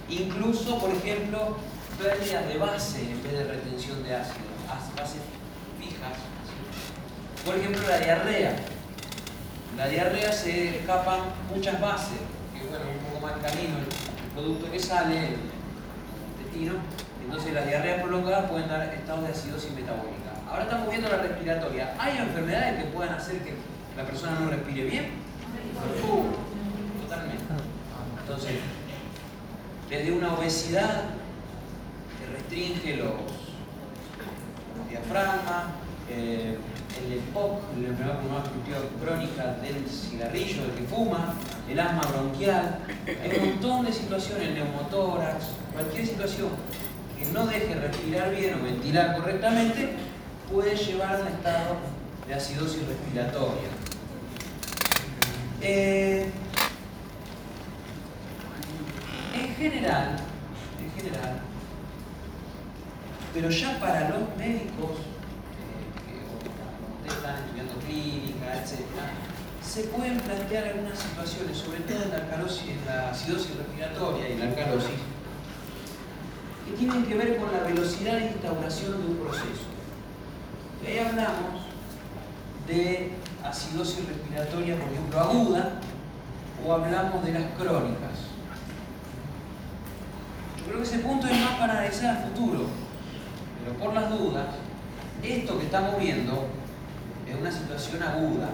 Incluso, por ejemplo, pérdidas de base en vez de retención de ácido, bases fijas. Por ejemplo, la diarrea. La diarrea se escapan muchas bases, que bueno, un poco más camino el, producto que sale, el intestino. Entonces las diarreas prolongadas pueden dar estados de acidosis metabólica. Ahora estamos viendo la respiratoria. ¿Hay enfermedades que puedan hacer que la persona no respire bien? Totalmente. Entonces, desde una obesidad que restringe los, los diafragmas, eh, el EPOC, la enfermedad pulmonar crónica del cigarrillo, del que fuma, el asma bronquial, hay un montón de situaciones, el neumotórax, cualquier situación que no deje respirar bien o ventilar correctamente, puede llevar a un estado de acidosis respiratoria. Eh, en general, en general, pero ya para los médicos están estudiando clínica, etc., se pueden plantear algunas situaciones, sobre todo en la, alcalosis, en la acidosis respiratoria y la alcalosis, que tienen que ver con la velocidad de instauración de un proceso. Y ahí hablamos de acidosis respiratoria, por ejemplo, aguda, o hablamos de las crónicas. Yo creo que ese punto es más para analizar al futuro, pero por las dudas, esto que estamos viendo es una situación aguda.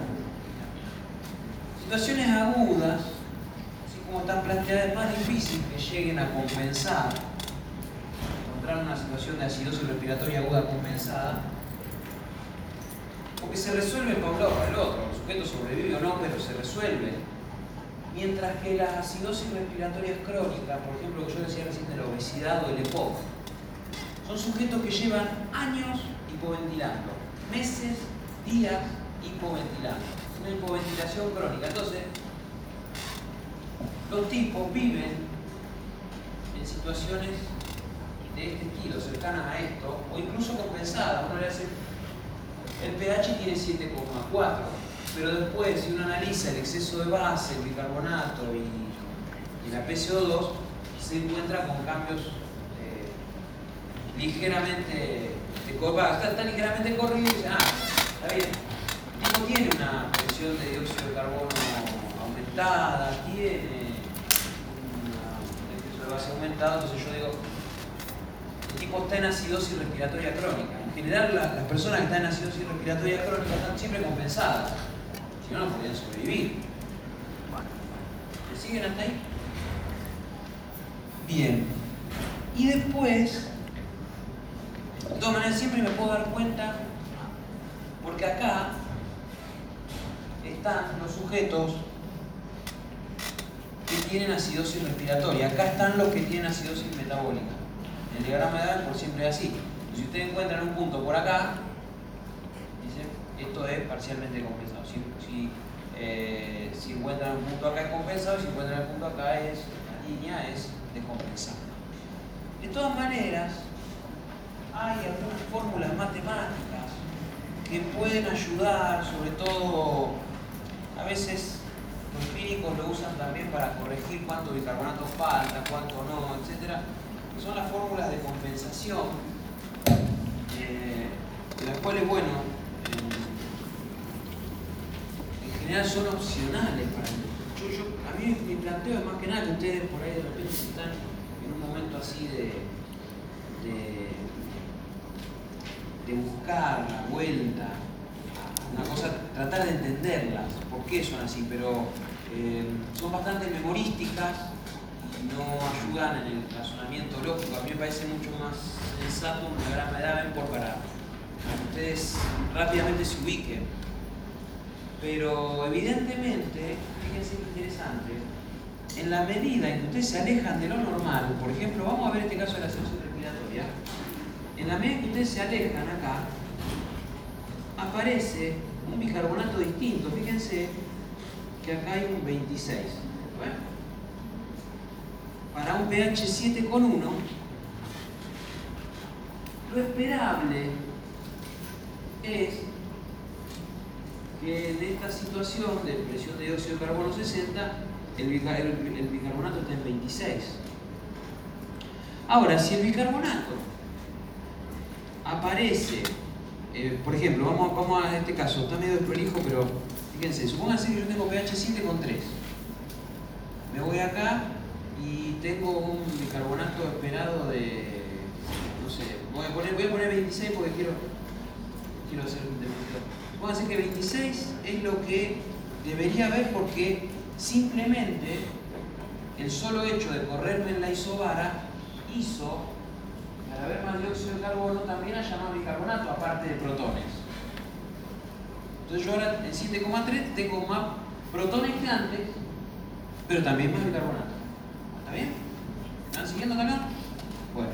Situaciones agudas, así como están planteadas, es más difícil que lleguen a compensar, encontrar una situación de acidosis respiratoria aguda compensada, porque se resuelve para un el otro, el sujeto sobrevive o no, pero se resuelve. Mientras que las acidosis respiratorias crónicas, por ejemplo, que yo decía recién de la obesidad o el EPOC, son sujetos que llevan años hipoventilando, meses días hipoventilando, una hipoventilación crónica. Entonces, los tipos viven en situaciones de este estilo, cercanas a esto, o incluso compensadas. Uno le hace el pH tiene 7,4. Pero después, si uno analiza el exceso de base, el bicarbonato y, y la PCO2, se encuentra con cambios eh, ligeramente está, está, ligeramente corrido y dice, ah, está bien, no tiene una presión de dióxido de carbono aumentada, tiene un exceso de base aumentado, entonces yo digo, el tipo está en acidosis respiratoria crónica. En general, las personas que están en acidosis respiratoria crónica están siempre compensadas, si no, no podrían sobrevivir. ¿Me siguen hasta ahí? Bien. Y después, de todas maneras, siempre me puedo dar cuenta, porque acá están los sujetos que tienen acidosis respiratoria. Acá están los que tienen acidosis metabólica. El diagrama de por siempre es así. Si ustedes encuentran un punto por acá, dice, esto es parcialmente compensado. Si, eh, si encuentran un punto acá es compensado, si encuentran el punto acá es, la línea es descompensado. De todas maneras, hay algunas fórmulas matemáticas que pueden ayudar, sobre todo a veces los clínicos lo usan también para corregir cuánto bicarbonato falta, cuánto no, etc. Son las fórmulas de compensación, eh, las cuales, bueno, en general son opcionales para yo, yo, A mí mi planteo es más que nada que ustedes por ahí de repente están en un momento así de, de buscar la vuelta, una cosa, tratar de entenderlas, por qué son así, pero eh, son bastante memorísticas no ayudan en el razonamiento lógico. A mí me parece mucho más sensato un diagrama de Davenport para, que ustedes rápidamente se ubiquen. Pero evidentemente, fíjense qué interesante, en la medida en que ustedes se alejan de lo normal, por ejemplo, vamos a ver este caso de la sección respiratoria, en la medida que ustedes se alejan acá, aparece un bicarbonato distinto. Fíjense que acá hay un 26. Para un pH 7,1, lo esperable es que en esta situación de presión de dióxido de carbono 60, el, bicarbonato está en 26. Ahora, si el bicarbonato aparece, eh, por ejemplo, vamos, vamos a este caso, está medio desprolijo, pero fíjense, supónganse que yo tengo pH 7,3. Me voy acá y tengo un bicarbonato esperado de, no sé, voy a poner, voy a poner 26 porque quiero, quiero hacer un demostrado. Supónganse que 26 es lo que debería haber porque simplemente el solo hecho de correrme en la isobara hizo al haber más dióxido de carbono también haya más bicarbonato, aparte de protones. Entonces yo ahora en 7,3 tengo más protones que antes, pero también más bicarbonato. ¿Está bien? ¿Están siguiendo también? Bueno.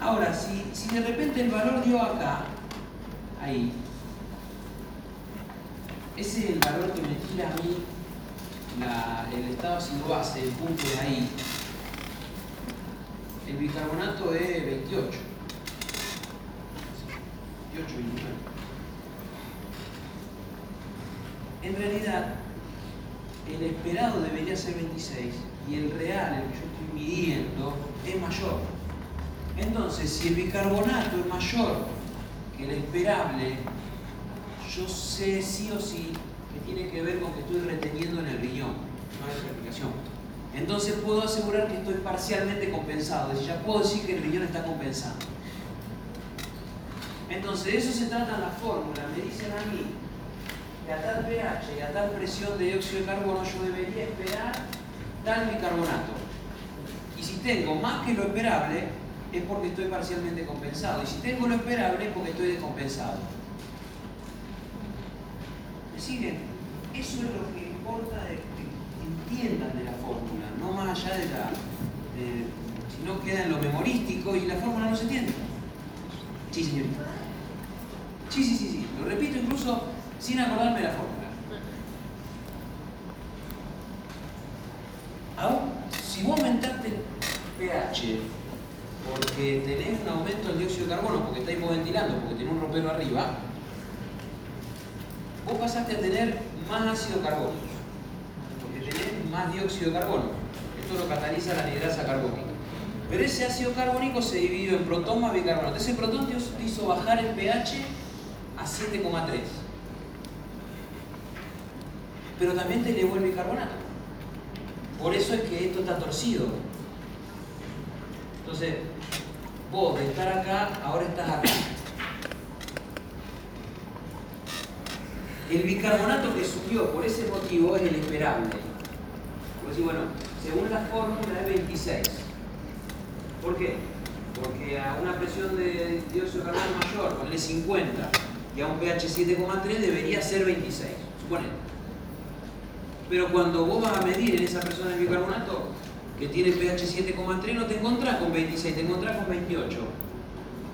Ahora, si, si de repente el valor dio acá, ahí, ese es el valor que me tira a mí el estado ácido base, el punto de ahí, el bicarbonato es 28. 28, 29. En realidad, el esperado debería ser 26 y el real, el que yo estoy midiendo, es mayor. Entonces, si el bicarbonato es mayor que el esperable, yo sé sí o sí que tiene que ver con que estoy reteniendo en el riñón. No hay explicación. Entonces puedo asegurar que estoy parcialmente compensado, es decir, ya puedo decir que el riñón está compensado. Entonces, de eso se trata la fórmula. Me dicen a mí que a tal pH y a tal presión de dióxido de carbono yo debería esperar tal bicarbonato. Y si tengo más que lo esperable, es porque estoy parcialmente compensado. Y si tengo lo esperable, es porque estoy descompensado. ¿Me siguen? Eso es lo que importa de entiendan de la fórmula, no más allá de la. si no queda en lo memorístico y la fórmula no se entiende. Sí, señorita. Sí, sí, sí, sí. Lo repito incluso sin acordarme de la fórmula. Aún, si vos aumentaste pH porque que tenés un aumento del dióxido de carbono porque está hipoventilando, porque tiene un ropero arriba, vos pasaste a tener más ácido carbónico, porque tenés más dióxido de carbono. Esto lo cataliza la anhidrasa carbónica. Pero ese ácido carbónico se dividió en protón más bicarbonato. Ese protón te hizo bajar el pH a 7,3. Pero también te elevó el bicarbonato. Por eso es que esto está torcido. Entonces, vos de estar acá, ahora estás acá. El bicarbonato que subió por ese motivo es el esperable. Por decir, bueno, según la fórmula es 26. ¿Por qué? Porque a una presión de dióxido de carbono mayor, ponle 50, y a un pH 7,3 debería ser 26, suponete. Pero cuando vos vas a medir en esa presión de bicarbonato, que tiene pH 7,3, no te encontrás con 26, te encontrás con 28.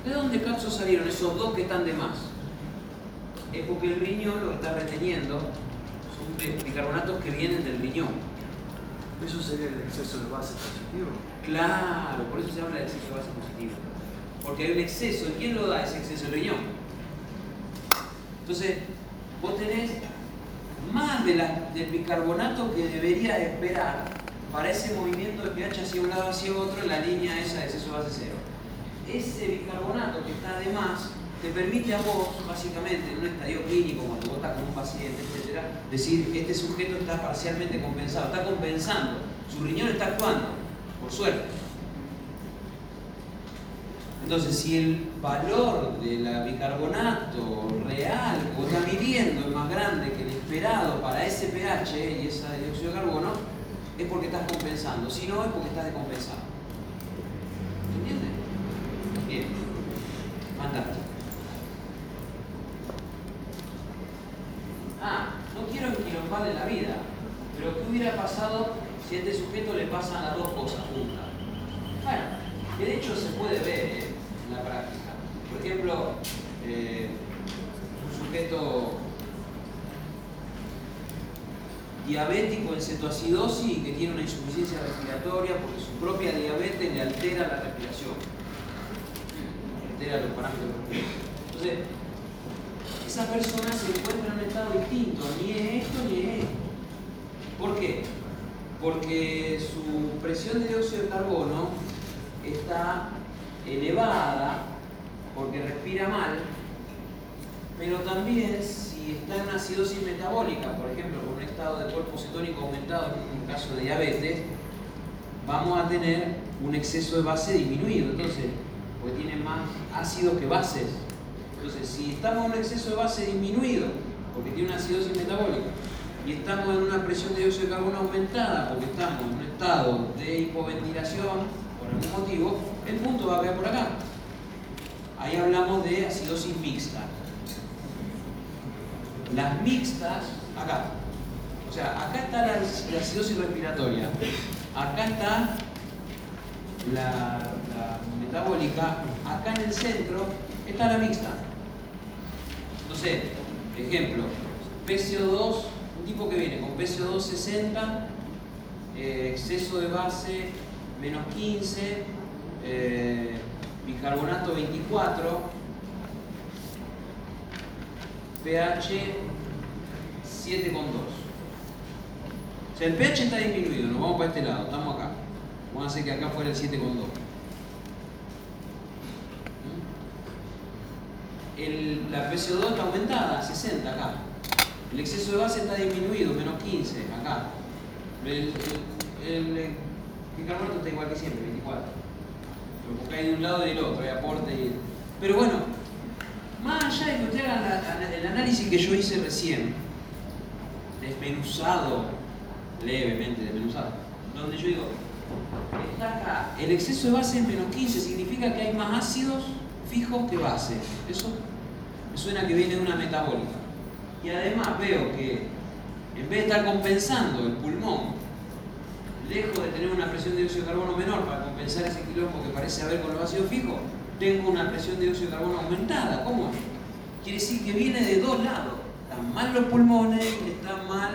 ¿De dónde capsos salieron esos dos que están de más? Es porque el riñón lo está reteniendo son bicarbonatos que vienen del riñón. ¿Eso sería el exceso de base positivo? Claro, por eso se habla de exceso de base positivo. Porque hay un exceso, ¿y quién lo da ese exceso? El riñón. Entonces, vos tenés más del bicarbonato que deberías esperar para ese movimiento de pH hacia un lado hacia otro en la línea esa de exceso base cero. Ese bicarbonato que está de más te permite a vos, básicamente, en un estadio clínico, cuando vos con un paciente, etc., decir, este sujeto está parcialmente compensado, está compensando, su riñón está actuando, por suerte. Entonces, si el valor del bicarbonato real que vos estás es más grande que esperado para ese pH y esa dióxido de carbono, es porque estás compensando, si no es porque estás descompensado. ¿Entiendes? Bien. Fantástico. Ah, no quiero enquilombarle la vida, pero ¿qué hubiera pasado si a este sujeto le pasan las dos cosas juntas? Bueno, que de hecho se puede ver eh, en la práctica. Por ejemplo, eh, un sujeto diabético en cetoacidosis que tiene una insuficiencia respiratoria porque su propia diabetes le altera la respiración, altera los parámetros respiratorios. Entonces, esa persona se encuentra en un estado distinto, ni es esto ni es esto. ¿Por qué? Porque su presión de dióxido de carbono está elevada porque respira mal, pero también si está en acidosis metabólica, por ejemplo, con un estado de cuerpo cetónico aumentado en un caso de diabetes, vamos a tener un exceso de base disminuido, entonces, porque tiene más ácidos que bases. Entonces, si estamos en un exceso de base disminuido, porque tiene una acidosis metabólica, y estamos en una presión de dióxido de carbono aumentada, porque estamos en un estado de hipoventilación, por algún motivo, el punto va a quedar por acá. Ahí hablamos de acidosis mixta. Las mixtas, acá. O sea, acá está la, acidosis respiratoria. Acá está la, la metabólica. Acá en el centro está la mixta. Entonces, ejemplo, PCO2, un tipo que viene con PCO2 60, eh, exceso de base menos 15, eh, bicarbonato 24, pH 7,2. O sea, el pH está disminuido, nos vamos para este lado, estamos acá. Vamos a hacer que acá fuera el 7,2. El, la PCO2 está aumentada, 60 acá. El exceso de base está disminuido, menos 15 acá. El, el, está igual que siempre, 24. Lo buscáis de un lado y del otro, hay aporte y... Pero bueno, más allá de que usted haga la- la- el análisis que yo hice recién, desmenuzado, levemente desmenuzado, donde yo digo, el exceso de base es menos 15, significa que hay más ácidos fijos que bases. Eso me suena que viene de una metabólica. Y además veo que en vez de estar compensando el pulmón, lejos de tener una presión de dióxido de carbono menor para compensar ese quilombo que parece haber con los ácidos fijos, tengo una presión de dióxido de carbono aumentada. ¿Cómo? Quiere decir que viene de dos lados. Están mal los pulmones y está mal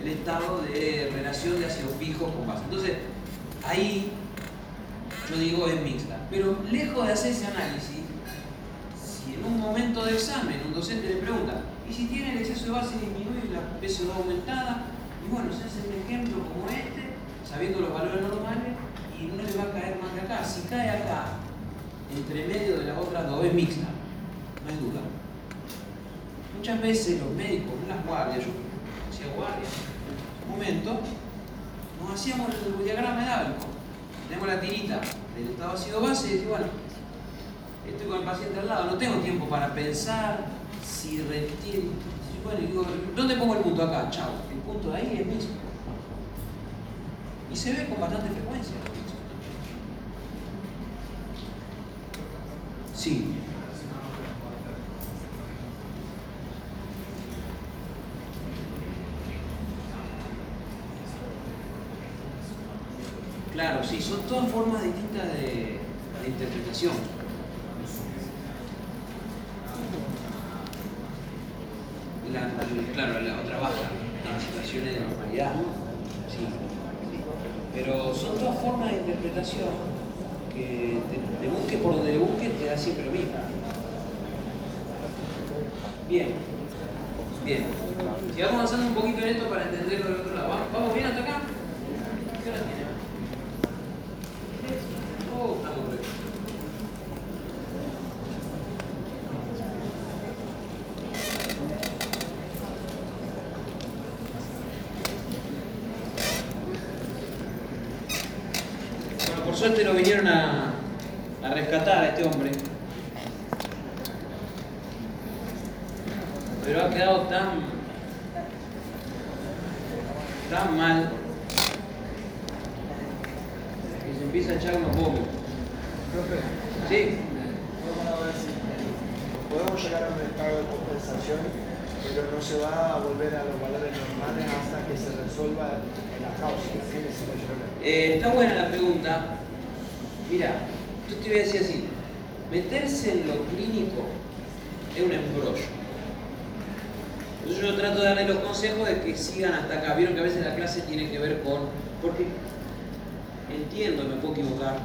el estado de relación de ácidos fijos con base. Entonces, ahí yo digo es mixta. Pero lejos de hacer ese análisis, si en un momento de examen un docente le pregunta, ¿y si tiene el exceso de base disminuido y la PSO2 aumentada? Y bueno, se hace un ejemplo como este, sabiendo los valores normales, y no le va a caer más que acá. Si cae acá, entre medio de las otras dos, es mixta, no hay duda. Muchas veces los médicos en las guardias, yo hacía guardia en un momento, nos hacíamos el diagrama Alco. Tenemos la tirita del estado ácido base y decimos, bueno, estoy con el paciente al lado, no tengo tiempo para pensar si retiro. Bueno, digo, ¿dónde pongo el punto acá? Chao. El punto de ahí es mismo. Y se ve con bastante frecuencia. Sí. Claro, sí, son todas formas distintas de, interpretación. La, claro, la otra baja en situaciones de normalidad. Sí. Pero son todas formas de interpretación que te, te busque por donde busque te da siempre lo mismo. Bien. Bien. Sigamos avanzando un poquito en esto para entenderlo del otro lado. ¿Vamos- ¿Vamos bien hasta acá? ¿Qué hora tiene? Bueno, por suerte lo vinieron a rescatar a este hombre. Pero ha quedado tan, tan mal que se empieza a echar unos vómitos. Profe, Sí, vamos a ver si podemos llegar a un estado de compensación, pero no se va a volver a los valores normales hasta que se resuelva la causa. ¿sí? Ese es el problema. Eh, está buena la pregunta. Mira, yo te voy a decir así, meterse en lo clínico es un embrollo. Entonces yo trato de darle los consejos de que sigan hasta acá. Vieron que a veces la clase tiene que ver con... Porque entiendo, me puedo equivocar.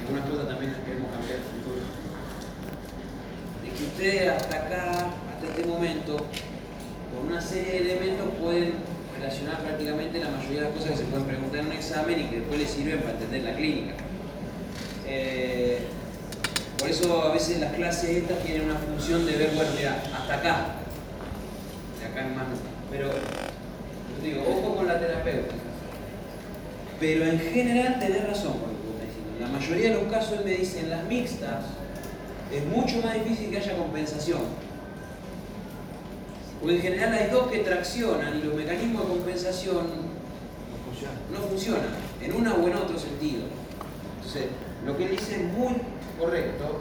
Algunas cosas también las queremos cambiar en el futuro. De que ustedes hasta acá, hasta este momento, con una serie de elementos pueden relacionar prácticamente la mayoría de las cosas que se pueden preguntar en un examen y que después les sirven para entender la clínica. Eh, por eso a veces las clases estas tienen una función de ver, bueno, mira, hasta acá. De acá en más. Pero, yo digo, ojo con la terapeuta. Pero en general tenés razón con lo que diciendo. En la mayoría de los casos me dice, en las mixtas es mucho más difícil que haya compensación. Porque en general hay dos que traccionan y los mecanismos de compensación No funciona. no funcionan, en una o en otro sentido. Entonces, lo que él dice es muy correcto.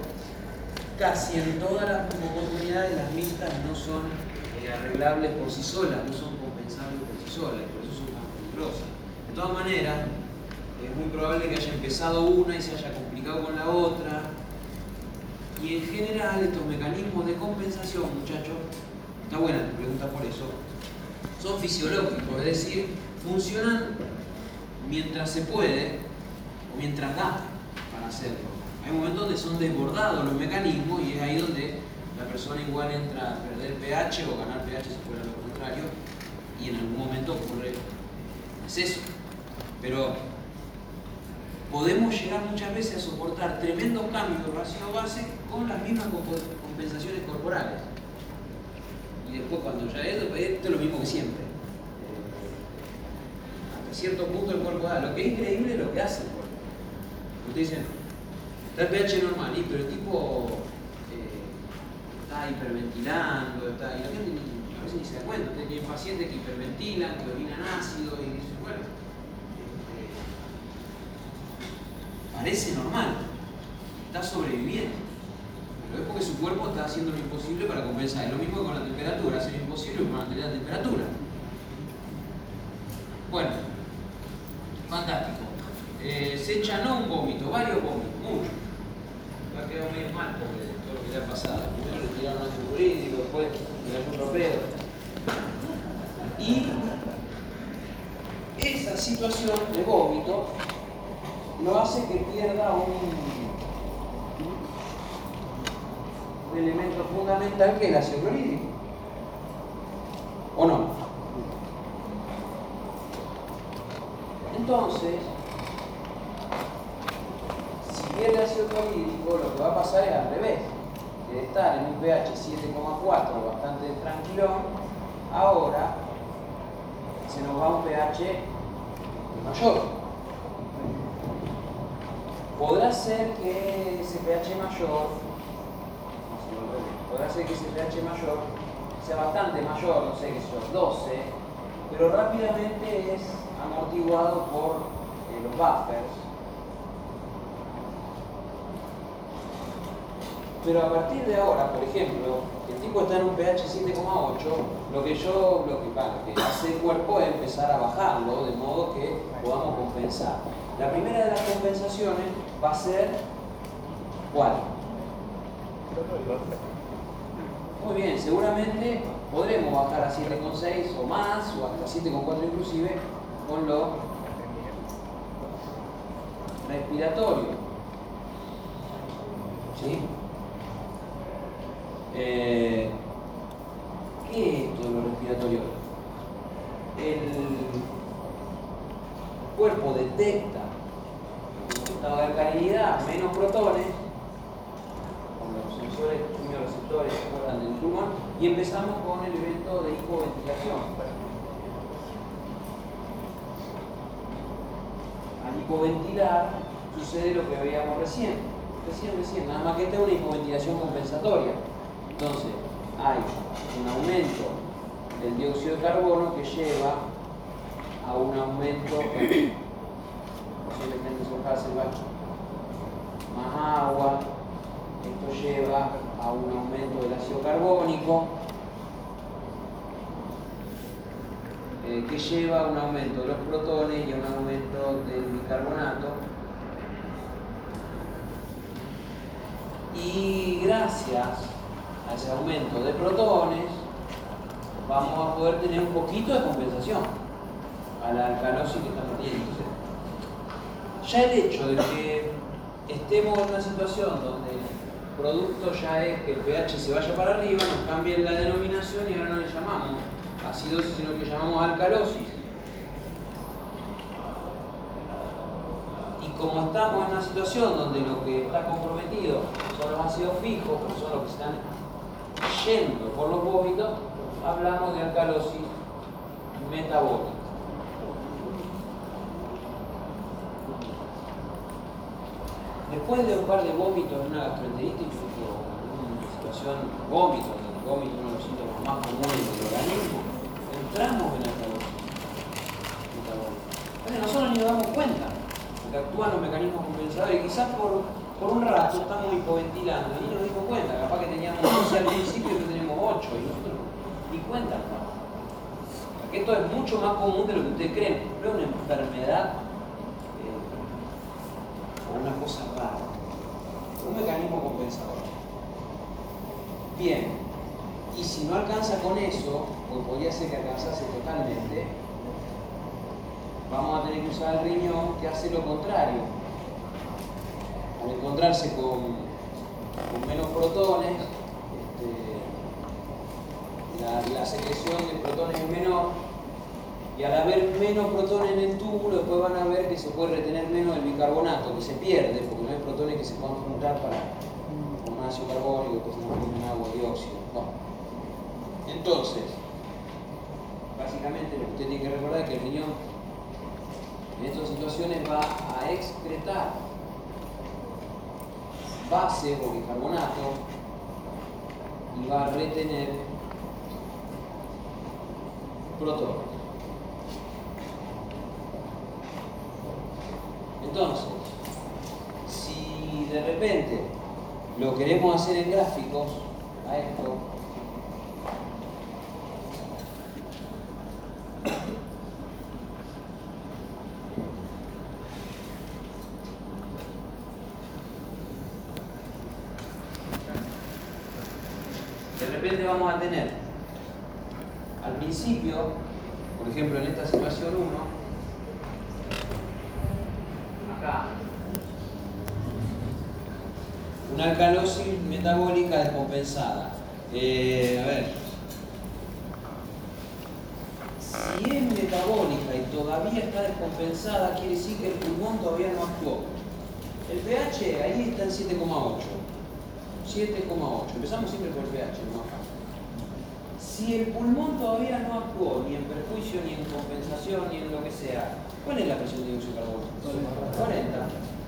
Casi en todas las oportunidades las mixtas no son eh, arreglables por sí solas, no son compensables por sí solas, y por eso son más peligrosas. De todas maneras, es muy probable que haya empezado una y se haya complicado con la otra. Y en general estos mecanismos de compensación, muchachos, está buena tu pregunta por eso, son fisiológicos, es decir, funcionan mientras se puede o mientras da para hacerlo. Hay momentos donde son desbordados los mecanismos y es ahí donde la persona igual entra a perder pH o ganar pH si fuera lo contrario y en algún momento ocurre exceso. Pero podemos llegar muchas veces a soportar tremendos cambios de ácido base con las mismas compensaciones corporales. Y después cuando ya es, esto es lo mismo que siempre. Hasta cierto punto el cuerpo da. Lo que es increíble es lo que hace el cuerpo. Ustedes dicen, está el pH normal, y pero el tipo eh, está hiperventilando, está, y la gente ni- a veces ni se da cuenta. Ustedes tienen pacientes que hiperventilan, que orinan ácido y dicen, bueno, este, parece normal, está sobreviviendo. Pero es porque su cuerpo está haciendo lo imposible para compensar. Es lo mismo con la temperatura, hace lo imposible para mantener la temperatura. Bueno, fantástico. Eh, se echa no un vómito, varios vómitos, muchos. Me ha quedado medio mal porque todo lo que le ha pasado. Primero le tiraron ácido jurídico, después le cayó otro pedo. Y es así situación de vómito lo hace que pierda un, un elemento fundamental que es el ácido. ¿O no? Entonces, si pierde ácido clorhídrico, lo que va a pasar es al revés. De estar en un pH 7,4 bastante tranquilón, ahora se nos va un pH mayor. Podrá ser que ese pH mayor, podrá ser que ese pH mayor sea bastante mayor, no sé qué sé 12, pero rápidamente es amortiguado por eh, los buffers. Pero a partir de ahora, por ejemplo, el tipo está en un pH 7,8, lo que yo, lo que, bueno, que hace el cuerpo es empezar a bajarlo de modo que podamos compensar. La primera de las compensaciones va a ser ¿cuál? Muy bien, seguramente podremos bajar a 7,6 o más, o hasta 7,4 inclusive, con lo respiratorio. ¿Sí? Eh, ¿Qué es esto de lo respiratorio? El cuerpo detecta en estado de alcalinidad menos protones, sensores quimioreceptores se acuerdan del pulmón, y empezamos con el evento de hipoventilación. Al hipoventilar sucede lo que veíamos recién, recién, recién, nada más que esta es una hipoventilación compensatoria. Entonces, hay un aumento del dióxido de carbono que lleva a un aumento, posiblemente más agua, esto lleva a un aumento del ácido carbónico, eh, que lleva a un aumento de los protones y a un aumento del bicarbonato. Y gracias a ese aumento de protones, vamos a poder tener un poquito de compensación a la alcalosis que estamos teniendo. Ya el hecho de que estemos en una situación donde producto ya es que el pH se vaya para arriba, nos cambia la denominación y ahora no le llamamos acidosis, sino que llamamos alcalosis. Y como estamos en una situación donde lo que está comprometido son los ácidos fijos, que son los que están yendo por los vómitos, hablamos de alcalosis metabólica. Después de un par de vómitos una gastroenteritis o una situación vómito, el vómito es uno de los síntomas más comunes del organismo, entramos en metabólica. Entonces nosotros ni nos damos cuenta, porque actúan los mecanismos compensadores quizás por, por un rato estamos hipoventilando y nos dimos cuenta, capaz que teníamos 12 al principio y tenemos 8 y nosotros ni cuenta. Porque esto es mucho más común de lo que ustedes creen, no es una enfermedad una cosa rara, un mecanismo compensador. Bien, y si no alcanza con eso, o podría ser que alcanzase totalmente, vamos a tener que usar el riñón que hace lo contrario. Al encontrarse con, menos protones, este, la secreción de protones es menor, y al haber menos protones en el túbulo, después van a ver que se puede retener menos el bicarbonato, que se pierde, porque no hay protones que se puedan juntar para un ácido carbónico, que se en agua, dióxido. Entonces, básicamente lo que usted tiene que recordar es que el riñón en estas situaciones va a excretar base o bicarbonato y va a retener protones. Entonces, si de repente lo queremos hacer en gráficos, a esto, de repente vamos a tener al principio, por ejemplo en esta situación 1, acá. Una alcalosis metabólica descompensada. Eh, a ver. Si es metabólica y todavía está descompensada, quiere decir que el pulmón todavía no actuó. El pH ahí está en 7,8. 7,8. Empezamos siempre por el pH, no acá. Si el pulmón todavía no actuó ni en perjuicio, ni en compensación, ni en lo que sea, ¿cuál es la presión de dióxido de carbono? 40.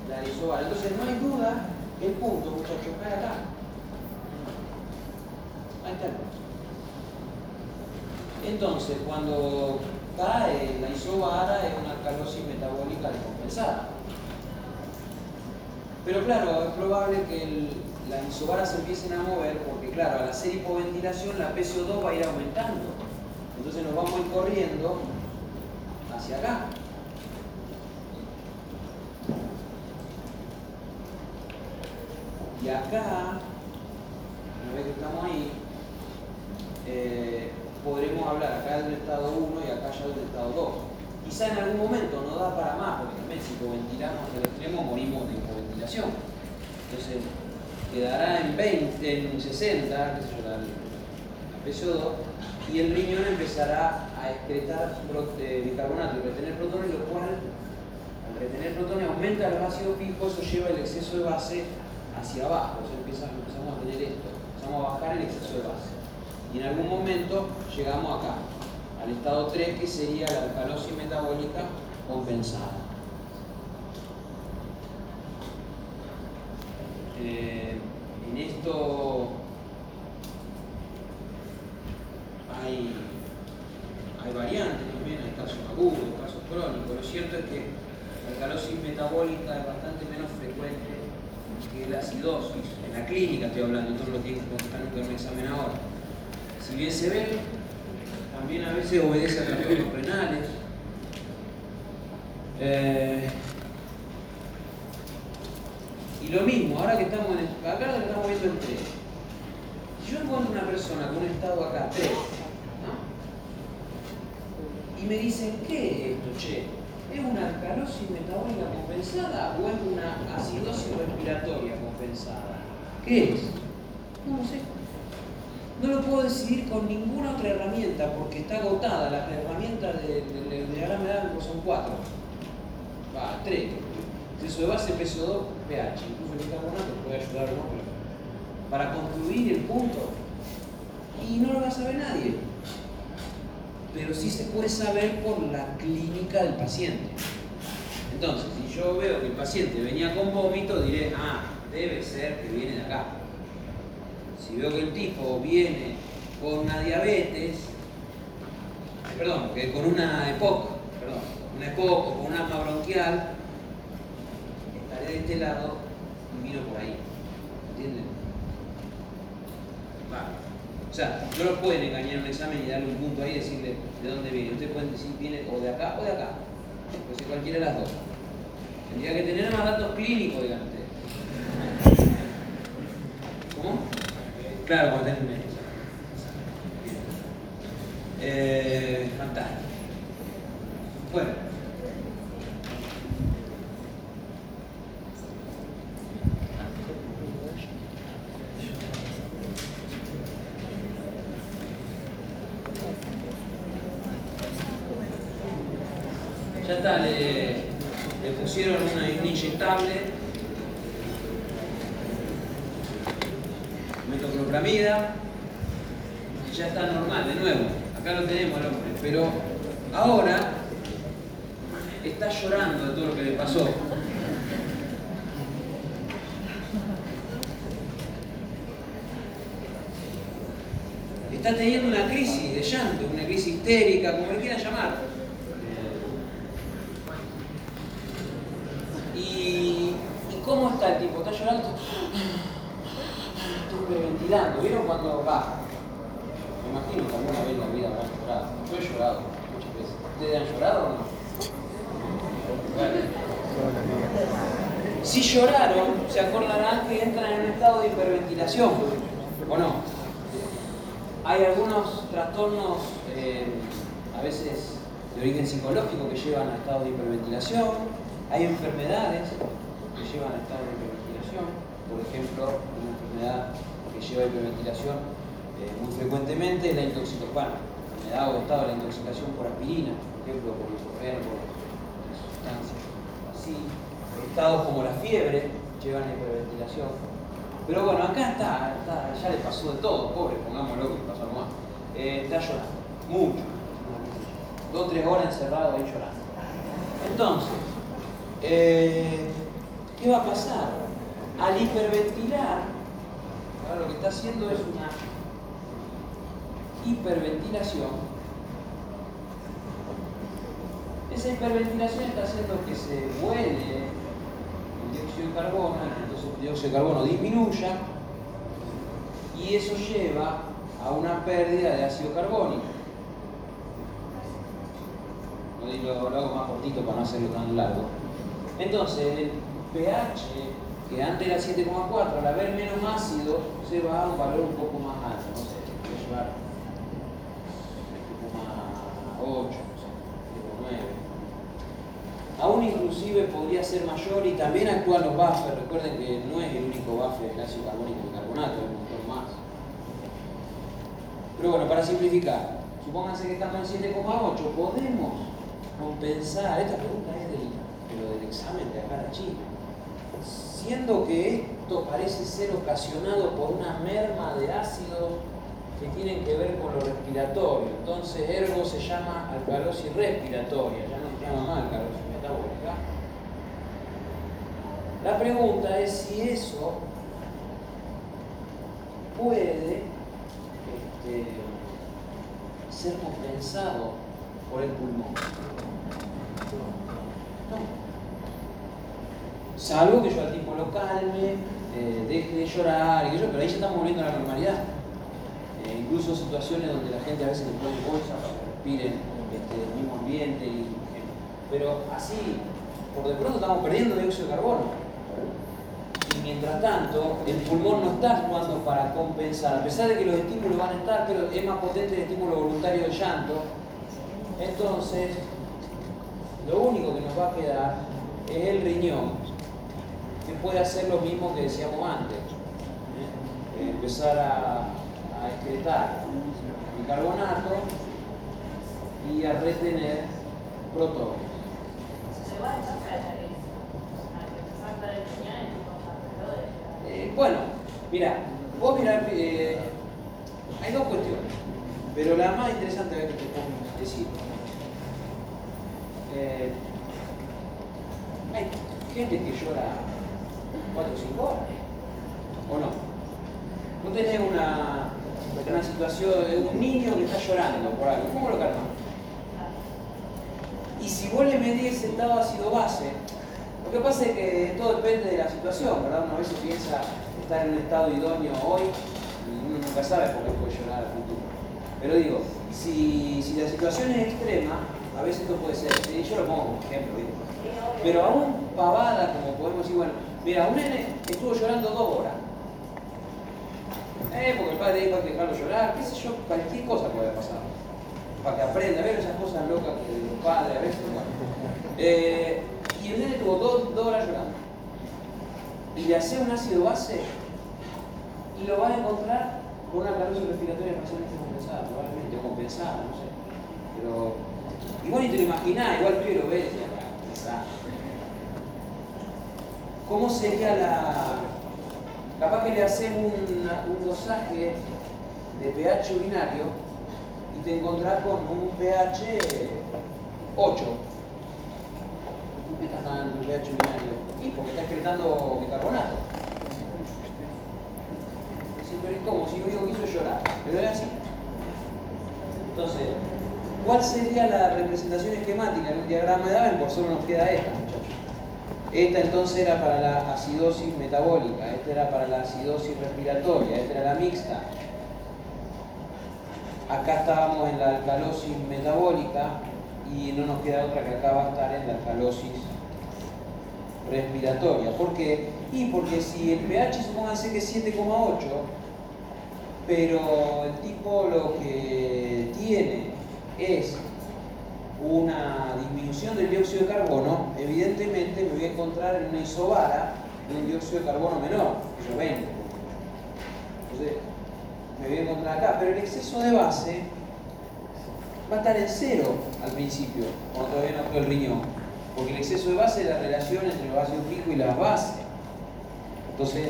La isobara. Entonces no hay duda que el punto, muchachos, cae acá. Ahí está el punto. Entonces, cuando cae la isobara es una alcalosis metabólica descompensada. Pero claro, es probable que el- las isobaras se empiecen a mover porque, claro, al hacer hipoventilación la PCO2 va a ir aumentando. Entonces nos vamos a ir corriendo hacia acá. Y acá, una vez que estamos ahí, eh, podremos hablar acá del estado 1 y acá ya del estado 2. Quizá en algún momento no da para más, porque también si hipoventilamos el extremo morimos de hipoventilación. Entonces quedará en 20, en 60, qué sé yo, la, la PCO2, y el riñón empezará a excretar eh, bicarbonato y retener protones, lo cual al retener protones aumenta el ácido fijo, eso lleva el exceso de base hacia abajo, o empezamos a tener esto, empezamos a bajar el exceso de base. Y en algún momento llegamos acá, al estado 3, que sería la alcalosis metabólica compensada. Eh, en esto hay, variantes también, hay casos agudos, casos crónicos. Lo cierto es que la alcalosis metabólica es bastante menos frecuente que la acidosis. En la clínica estoy hablando, todos los que están en un examen ahora. Si bien se ve, también a veces obedece a trastornos renales. Eh, y lo mismo, ahora que estamos en el, acá lo estamos viendo en 3. Si yo encuentro una persona con un estado acá, 3, ¿no? y me dicen, ¿qué es esto, che? ¿Es una alcalosis metabólica compensada o es una acidosis respiratoria compensada? ¿Qué es? No lo sé. No lo puedo decidir con ninguna otra herramienta porque está agotada. Las herramientas del de, de, diagrama de Aalborg son cuatro. Va, tres. Exceso de base, peso 2, pH. Incluso el bicarbonato puede ayudar o no, para concluir el punto. Y no lo va a saber nadie. Pero sí se puede saber por la clínica del paciente. Entonces, si yo veo que el paciente venía con vómito, diré, ah, debe ser que viene de acá. Si veo que el tipo viene con una diabetes, perdón, que con una EPOC, perdón, una EPOC o con una asma bronquial, estaré de este lado y miro por ahí. ¿Entienden? Vale. O sea, no lo pueden engañar en un examen y darle un punto ahí y decirle de dónde viene. Ustedes pueden decir viene o de acá o de acá. Puede ser cualquiera de las dos. Tendría que tener más datos clínicos, ustedes. ¿Cómo? Claro, cuando tenés médico. Eh, fantástico. Bueno. Ya está, le, le pusieron una, una inyectable metoclopramida y ya está normal, de nuevo. Acá lo tenemos el hombre, pero ahora está llorando de todo lo que le pasó. Está teniendo una crisis de llanto, una crisis histérica, como le quieran llamar. ¿Y, ¿Y cómo está el tipo? ¿Está llorando? ¿Vieron cuando va? Me imagino que alguna vez en la vida habrán llorado. Yo he llorado muchas veces. ¿Ustedes han llorado o no? Si lloraron, se acordarán que entran en un estado de hiperventilación, ¿o no? Hay algunos trastornos, eh, a veces de origen psicológico, que llevan a estado de hiperventilación. Hay enfermedades que llevan a estado de hiperventilación, por ejemplo, una enfermedad lleva hiperventilación eh, muy frecuentemente es la intoxicación, enfermedad o estado de la intoxicación por aspirina, por ejemplo, por ibuprofeno, por sustancias así. Estados como la fiebre llevan a hiperventilación. Pero bueno, acá está, está, ya le pasó de todo, pobre, pongámoslo que pasó más. Eh, está llorando, mucho. Dos o tres horas encerrado ahí llorando. Entonces, eh, ¿qué va a pasar? Al hiperventilar, ahora lo que está haciendo es una hiperventilación. Esa hiperventilación está haciendo que se vuele el dióxido de carbono, entonces el dióxido de carbono disminuya y eso lleva a una pérdida de ácido carbónico. Lo, lo hago más cortito para no hacerlo tan largo. Entonces, el pH, que antes era 7,4, al haber menos ácido, se va a un valor un poco más alto. No sé, a llevar 8, no sé, 9. Aún inclusive podría ser mayor y también actúan los buffers. Recuerden que no es el único buffer el ácido carbónico y carbonato, hay un montón más. Pero bueno, para simplificar, supónganse que estamos en 7,8, podemos compensar, esta pregunta es del, pero del examen de acá a China, siendo que esto parece ser ocasionado por una merma de ácido que tienen que ver con lo respiratorio. Entonces, ergo se llama alcalosis respiratoria, ya no se llama más alcalosis metabólica. La pregunta es si eso puede este, ser compensado por el pulmón. No. Salvo que yo al tipo lo calme, eh, deje de llorar, y yo, pero ahí ya estamos volviendo a la normalidad. Eh, incluso situaciones donde la gente a veces le pone bolsa para que respiren este, el mismo ambiente. Y, pero así, por de pronto estamos perdiendo dióxido de carbono. Y mientras tanto, el pulmón no está actuando para compensar, a pesar de que los estímulos van a estar, pero es más potente el estímulo voluntario del llanto. Entonces, lo único que nos va a quedar es el riñón, que puede hacer lo mismo que decíamos antes. ¿eh? Empezar a, a excretar bicarbonato y a retener protones. Eh, bueno, mira, vos mirá, eh, hay dos cuestiones, pero la más interesante que te puedo decir. Eh, hay gente que llora 4 o 5 horas, ¿o no? No tenés una, una situación de un niño que está llorando por algo, ¿cómo lo calmas? Y si vos le medís ese estado ácido base, lo que pasa es que todo depende de la situación, ¿verdad? Uno a veces piensa estar en un estado idóneo hoy y uno nunca sabe por qué puede llorar al futuro. Pero digo, si, si la situación es extrema, a veces esto puede ser, yo lo pongo como ejemplo, ¿viste? pero aún pavada, como podemos decir, bueno, mira, un nene estuvo llorando dos horas. Eh, porque el padre dijo que dejarlo llorar, qué sé yo, cualquier cosa puede pasar. Para que aprenda, a ver esas cosas locas que los padres a veces. Eh, y el nene tuvo dos, dos horas llorando. Y le hace un ácido base y lo vas a encontrar con una calor respiratoria parcialmente compensada, probablemente, o compensada, no sé. Pero igual ni te lo imaginás, igual tú lo ves, ya, ¿Cómo sería la. Capaz que le haces un, un dosaje de pH urinario y te encontrás con un pH 8. ¿Por qué estás dando un pH urinario? Y porque está excretando bicarbonato. Pero es como si yo digo que llorar, pero es así. Entonces, ¿cuál sería la representación esquemática en un diagrama de Davenport? Por solo nos queda esta. Esta entonces era para la acidosis metabólica, esta era para la acidosis respiratoria, esta era la mixta. Acá estábamos en la alcalosis metabólica y no nos queda otra que acá va a estar en la alcalosis respiratoria. ¿Por qué? Y porque si el pH supónganse que es 7,8, pero el tipo lo que tiene es una disminución del dióxido de carbono, evidentemente me voy a encontrar en una isobara de un dióxido de carbono menor, yo 20. Entonces, me voy a encontrar acá, pero el exceso de base va a estar en cero al principio, cuando todavía no actúa el riñón, porque el exceso de base es la relación entre el ácido pico y las bases. Entonces,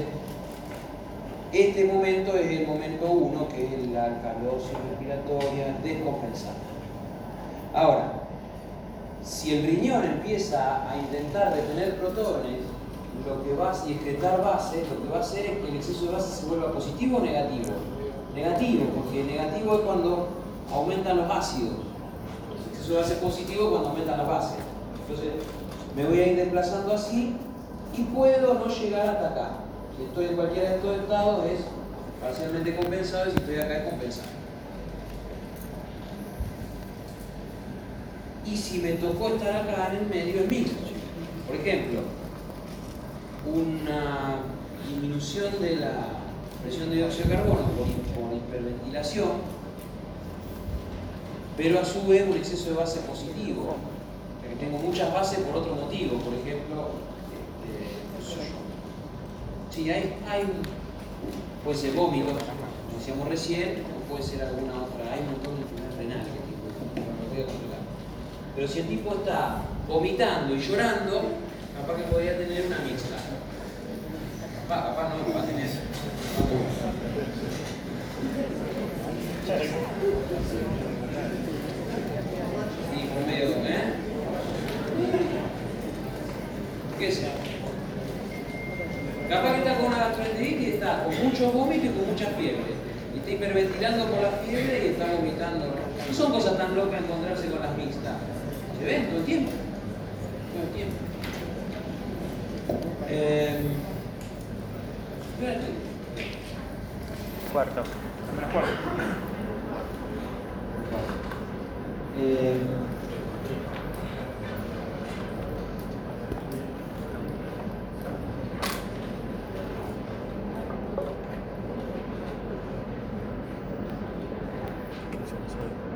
este momento es el momento 1, que es la alcalosis respiratoria descompensada. Ahora, si el riñón empieza a intentar detener protones, lo que va a excretar bases, lo que va a hacer es que el exceso de base se vuelva positivo o negativo. Negativo, porque negativo es cuando aumentan los ácidos. El exceso de base positivo cuando aumentan las bases. Entonces, me voy a ir desplazando así y puedo no llegar hasta acá. Si estoy en cualquiera de estos estados es parcialmente compensado y si estoy acá es compensado. Y si me tocó estar acá en el medio es mixto. Por ejemplo, una disminución de la presión de dióxido de carbono por, hiperventilación, pero a su vez un exceso de base positivo. Tengo muchas bases por otro motivo, por ejemplo, este, sí, hay, hay puede ser vómito, como decíamos recién, o puede ser alguna otra, hay un montón de enfermedades renales que no voy a controlar. Pero si el tipo está vomitando y llorando, capaz que podría tener una mixta. Capaz, capaz no, va a tener. Sí, por medio. Capaz que está con una gastroenteritis y está con mucho vómito y con mucha fiebre. Y está hiperventilando por la fiebre y está vomitando. No son cosas tan locas encontrarse con las mixtas. Se ven todo el tiempo. Todo el tiempo. Eh. Cuarto. Menos cuarto. Eh,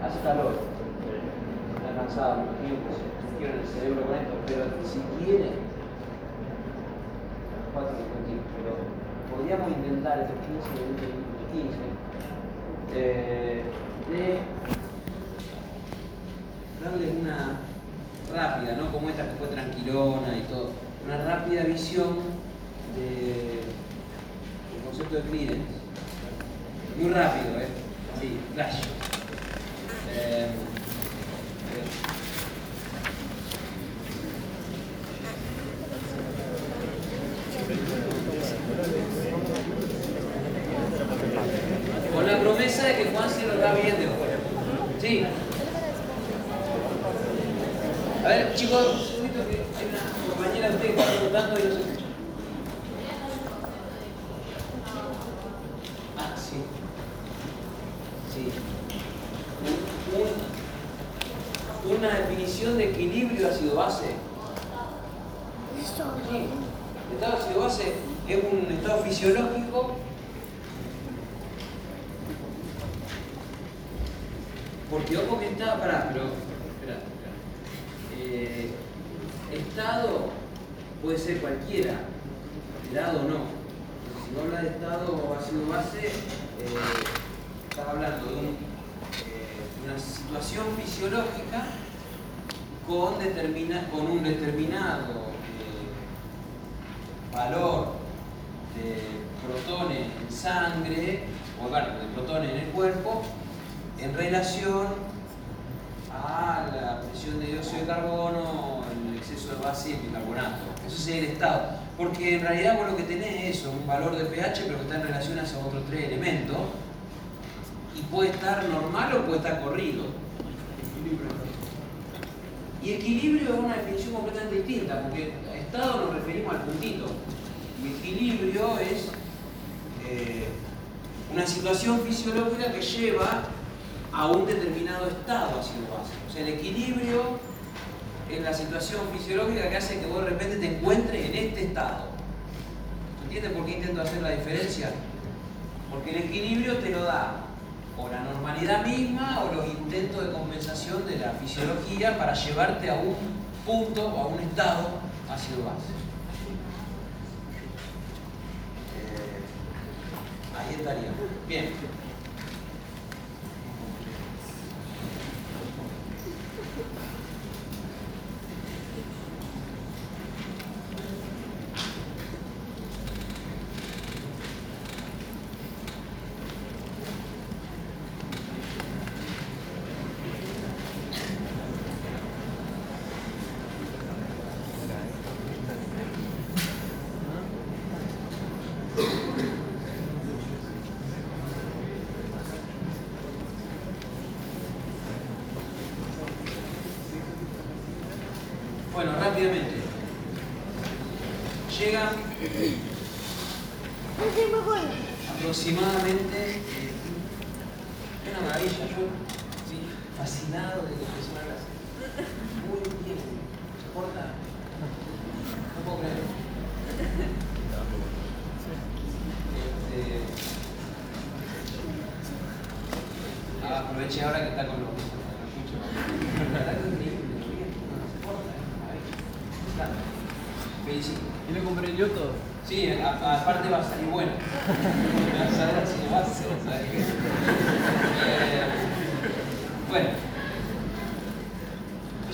hace calor. Imagino que se quiere el cerebro con esto, pero si quiere, 4.55, pero podríamos intentar estos 15, 20 minutos, 15, eh, de darle una rápida, no como esta que fue tranquilona y todo, una rápida visión de- del concepto de clearance. Muy rápido, ¿eh? Sí, flash. Eh, con la promesa de que Juan se lo da bien después. Sí. A ver, chicos, un segundito que hay una compañera de ustedes que está preguntando y no se escucha. Ah, sí. Sí. Un- un- una definición de equilibrio ácido-base. Sí. El estado ácido-base es un estado fisiológico Porque ojo que está, pará, pero. Espera, espera. Eh, estado puede ser cualquiera, grado o no. Si no habla de estado o ácido base, eh, estás hablando de, un, eh, de una situación fisiológica con, determina, con un determinado eh, valor de protones en sangre, o bueno, de protones en el cuerpo, en relación a la presión de dióxido de carbono, el exceso de base y el bicarbonato. Eso sería el estado. Porque en realidad vos lo que tenés es eso, un valor de pH, pero que está en relación a otros tres elementos. Y puede estar normal o puede estar corrido. Y equilibrio es una definición completamente distinta, porque estado nos referimos al puntito. Y equilibrio es eh, una situación fisiológica que lleva a un determinado estado ácido base. O sea, el equilibrio es la situación fisiológica que hace que vos de repente te encuentres en este estado. ¿Entiendes por qué intento hacer la diferencia? Porque el equilibrio te lo da o la normalidad misma o los intentos de compensación de la fisiología para llevarte a un punto o a un estado ácido base. Eh, ahí estaría. Bien. Bueno, rápidamente. Llegan aproximadamente. eh, una maravilla, yo sí, fascinado de que empezó la clase. Muy bien, se porta. No puedo creer. Este, ah, ahora que está con los. La verdad que es increíble, lo bien, no se porta, es una maravilla. Me encanta. Felicito. Y lo compré yo todo. Sí, a- a- aparte va a salir bueno. Va a salir de base, ¿sabes qué? Eh, bueno.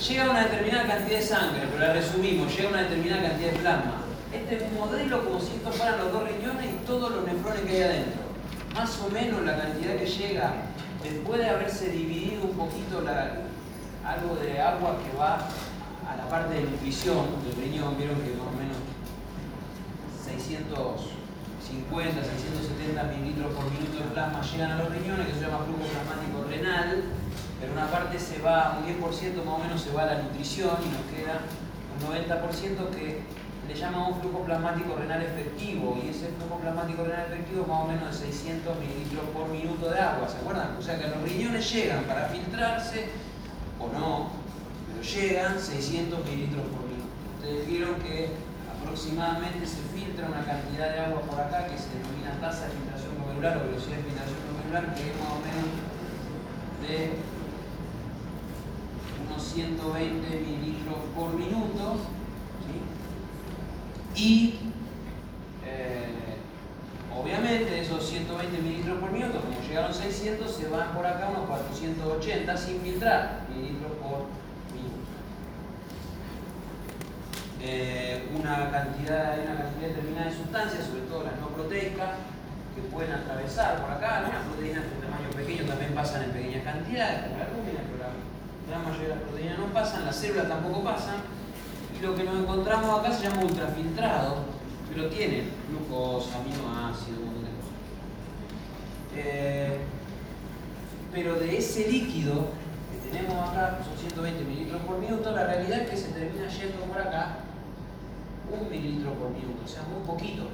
Llega a una determinada cantidad de sangre, pero la resumimos, llega a una determinada cantidad de plasma. Este es un modelo como si estos fueran los dos riñones y todos los nefrones que hay adentro. Más o menos la cantidad que llega, después de haberse dividido un poquito la- algo de agua que va a la parte de nutrición del riñón, vieron que 650, 670 mililitros por minuto de plasma llegan a los riñones, que se llama flujo plasmático renal, pero una parte se va, un 10% más o menos se va a la nutrición y nos queda un 90% que le llamamos flujo plasmático renal efectivo y ese flujo plasmático renal efectivo es más o menos de 600 mililitros por minuto de agua, ¿se acuerdan? O sea que los riñones llegan para filtrarse o no, pero llegan 600 mililitros por minuto. Ustedes vieron que aproximadamente se filtra una cantidad de agua por acá que se denomina tasa de filtración glomerular o velocidad de filtración glomerular, que es más o menos de unos 120 mililitros por minuto. Y eh, obviamente esos 120 mililitros por minuto, como llegaron 600, se van por acá unos 480 sin filtrar mililitros por minuto. Eh, una, cantidad, una cantidad determinada de sustancias, sobre todo las no proteicas, que pueden atravesar por acá. Algunas proteínas de tamaño pequeño también pasan en pequeñas cantidades, como la albúmina, pero la gran mayoría de las proteínas no pasan, las células tampoco pasan. Y lo que nos encontramos acá se llama ultrafiltrado, pero tiene glucosa, aminoácidos, un montón de cosas. Eh, pero de ese líquido que tenemos acá, son 120 mililitros por minuto, la realidad es que se termina yendo por acá un mililitro por minuto, o sea, muy poquito.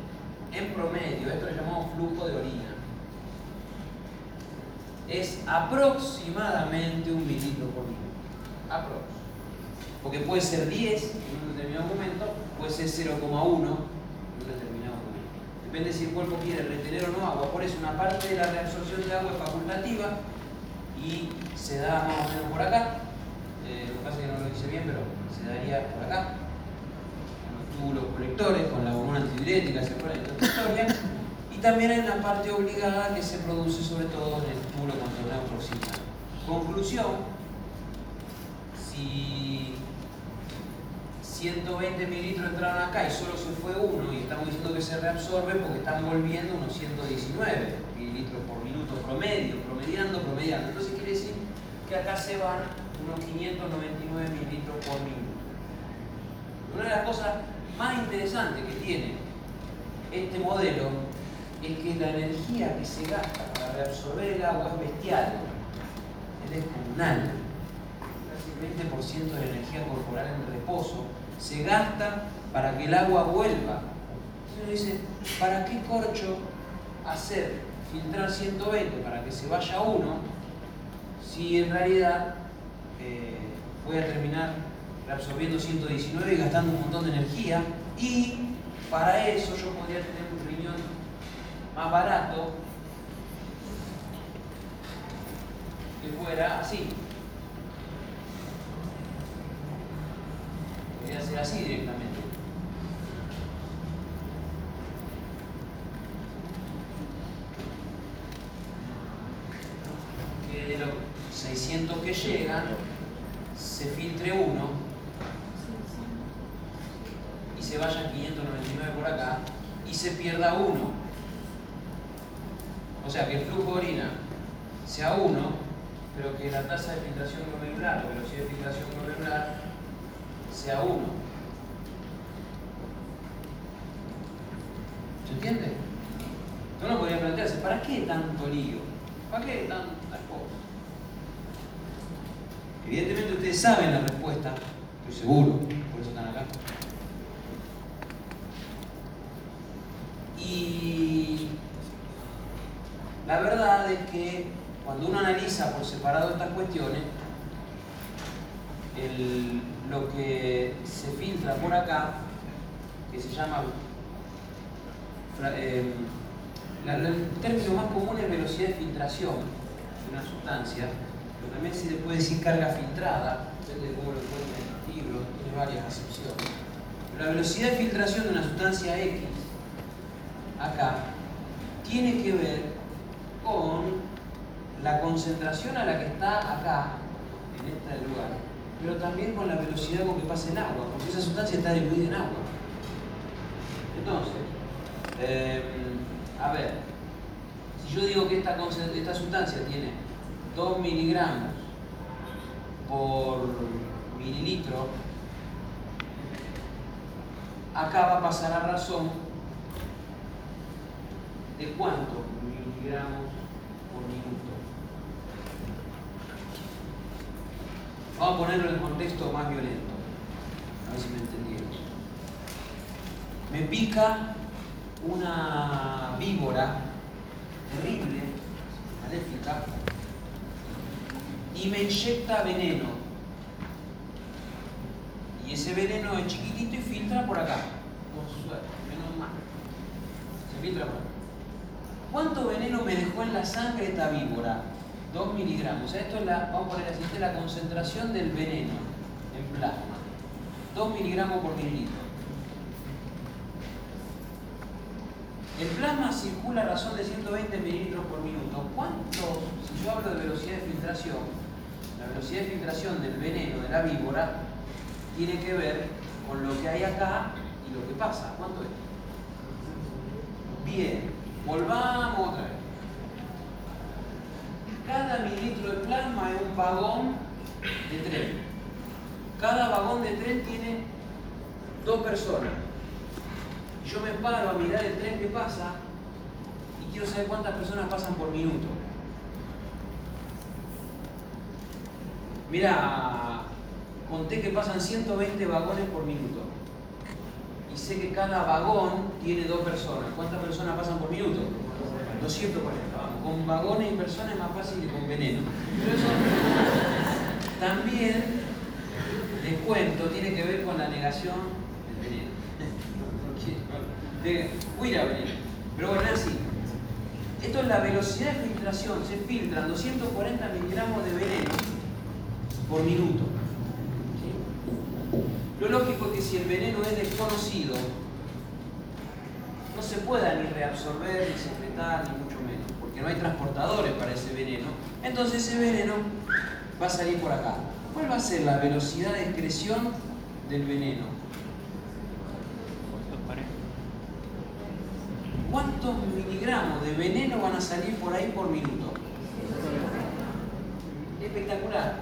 En promedio, esto le llamamos flujo de orina. Es aproximadamente un mililitro por minuto. Aprox. Porque puede ser 10 en un determinado momento, puede ser 0,1 en un determinado momento. Depende si el cuerpo quiere retener o no agua. Por eso una parte de la reabsorción de agua es facultativa y se da más o menos por acá. Eh, lo que pasa es que no lo dice bien, pero se daría por acá. En colectores, con la hormona antidiurética, historia. Y también hay una parte obligada que se produce sobre todo en el túbulo contorneo proximal. Conclusión, si 120 mililitros entraron acá y solo se fue uno y estamos diciendo que se reabsorbe porque están volviendo unos 119 mililitros por minuto promedio, promediando, promediando. Entonces quiere decir que acá se van unos 599 mililitros por minuto. Una de las cosas más interesantes que tiene este modelo es que la energía que se gasta para reabsorber el agua es bestial, es descomunal. Casi el 20% de la energía corporal en reposo se gasta para que el agua vuelva. Entonces dice, ¿para qué corcho hacer filtrar 120 para que se vaya uno si en realidad eh, voy a terminar reabsorbiendo 119 y gastando un montón de energía? Y para eso yo podría tener un riñón más barato fuera así. Podría ser así directamente. Que de los 600 que llegan, se filtre uno se vayan 599 por acá y se pierda uno. O sea, que el flujo de orina sea uno, pero que la tasa de filtración glomerular, la velocidad de filtración glomerular, sea uno. ¿Se entiende? Uno podría plantearse, ¿para qué tanto lío? ¿Para qué tantas cosas? Evidentemente ustedes saben la respuesta, estoy seguro, por eso están acá. Y la verdad es que cuando uno analiza por separado estas cuestiones, el- lo que se filtra por acá, que se llama, el término más común es velocidad de filtración de una sustancia, pero también se puede decir carga filtrada, depende de cómo lo encuentren en el libro, tiene varias acepciones. Pero la velocidad de filtración de una sustancia X, acá, tiene que ver con la concentración a la que está acá, en este lugar, pero también con la velocidad con que pasa el agua, porque esa sustancia está diluida en agua. Entonces, eh, a ver, si yo digo que esta, esta sustancia tiene 2 miligramos por mililitro, acá va a pasar a razón de cuántos miligramos por minuto. Vamos a ponerlo en contexto más violento. A ver si me entendieron. Me pica una víbora terrible, maléfica, y me inyecta veneno. Y ese veneno es chiquitito y filtra por acá. Con suerte, menos mal. Se filtra por acá. ¿Cuánto veneno me dejó en la sangre esta víbora? 2 miligramos. Esto es la, vamos a poner así, la concentración del veneno en plasma. 2 miligramos por mililitro. El plasma circula a razón de 120 mililitros por minuto. ¿Cuánto, si yo hablo de velocidad de filtración, la velocidad de filtración del veneno de la víbora tiene que ver con lo que hay acá y lo que pasa? ¿Cuánto es? Bien, volvamos otra vez. Cada mililitro de plasma es un vagón de tren. Cada vagón de tren tiene dos personas. Yo me paro a mirar el tren que pasa y quiero saber cuántas personas pasan por minuto. Mira, conté que pasan 120 vagones por minuto. Y sé que cada vagón tiene dos personas. ¿Cuántas personas pasan por minuto? 240, vamos. Con vagones y personas es más fácil que con veneno. Pero eso también, les cuento, tiene que ver con la negación del veneno. De veneno. Pero bueno, así. Esto es la velocidad de filtración. Se filtran 240 miligramos de veneno por minuto. Lo lógico es que si el veneno es desconocido, no se pueda ni reabsorber, ni secretar, ni mucho menos, porque no hay transportadores para ese veneno. Entonces ese veneno va a salir por acá. ¿Cuál va a ser la velocidad de excreción del veneno? ¿Cuántos miligramos de veneno van a salir por ahí por minuto? Espectacular.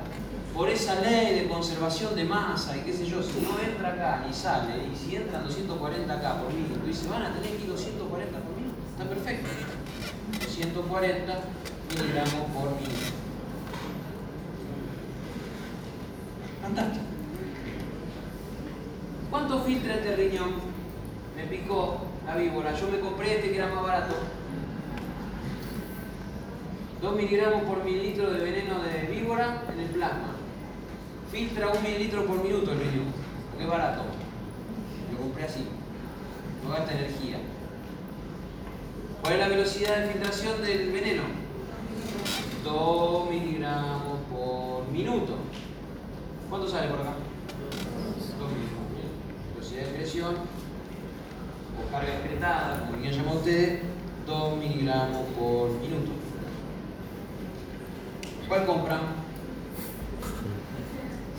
Por esa ley de conservación de masa y qué sé yo, si no entra acá ni sale, y si entran 240 acá por minuto, y se van a tener que ir 240 por minuto, está perfecto. 240 miligramos por minuto. Fantástico. ¿Cuánto filtra este riñón? Me picó la víbora. Yo me compré este que era más barato. 2 miligramos por mililitro de veneno de víbora en el plasma. Filtra un mililitro por minuto el riñón, porque es barato. Lo compré así. No gasta energía. ¿Cuál es la velocidad de filtración del veneno? 2 miligramos por minuto. ¿Cuánto sale por acá? 2 miligramos. Bien. Velocidad de excreción o carga excretada, como quieran llamar ustedes, 2 miligramos por minuto. ¿Cuál compran?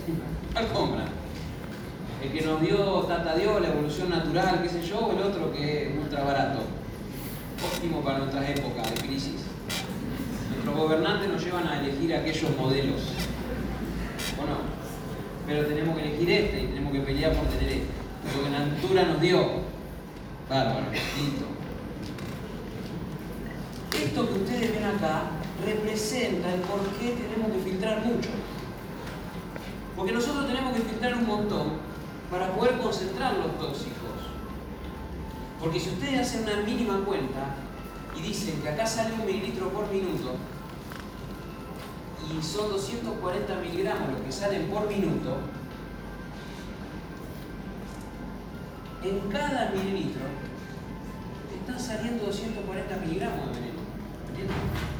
¿Cuál compran? El que nos dio Tata Dios, la evolución natural, qué sé yo, o el otro que es ultra barato. Óptimo para nuestras épocas de crisis. Nuestros gobernantes nos llevan a elegir aquellos modelos. ¿O no? Pero tenemos que elegir este y tenemos que pelear por tener este. Lo que natura nos dio. Bárbaro, listo. Esto que ustedes ven acá representa el por qué tenemos que filtrar mucho. Porque nosotros tenemos que filtrar un montón para poder concentrar los tóxicos. Porque si ustedes hacen una mínima cuenta y dicen que acá sale un mililitro por minuto y son 240 miligramos los que salen por minuto, en cada mililitro están saliendo 240 miligramos de veneno. ¿Entienden?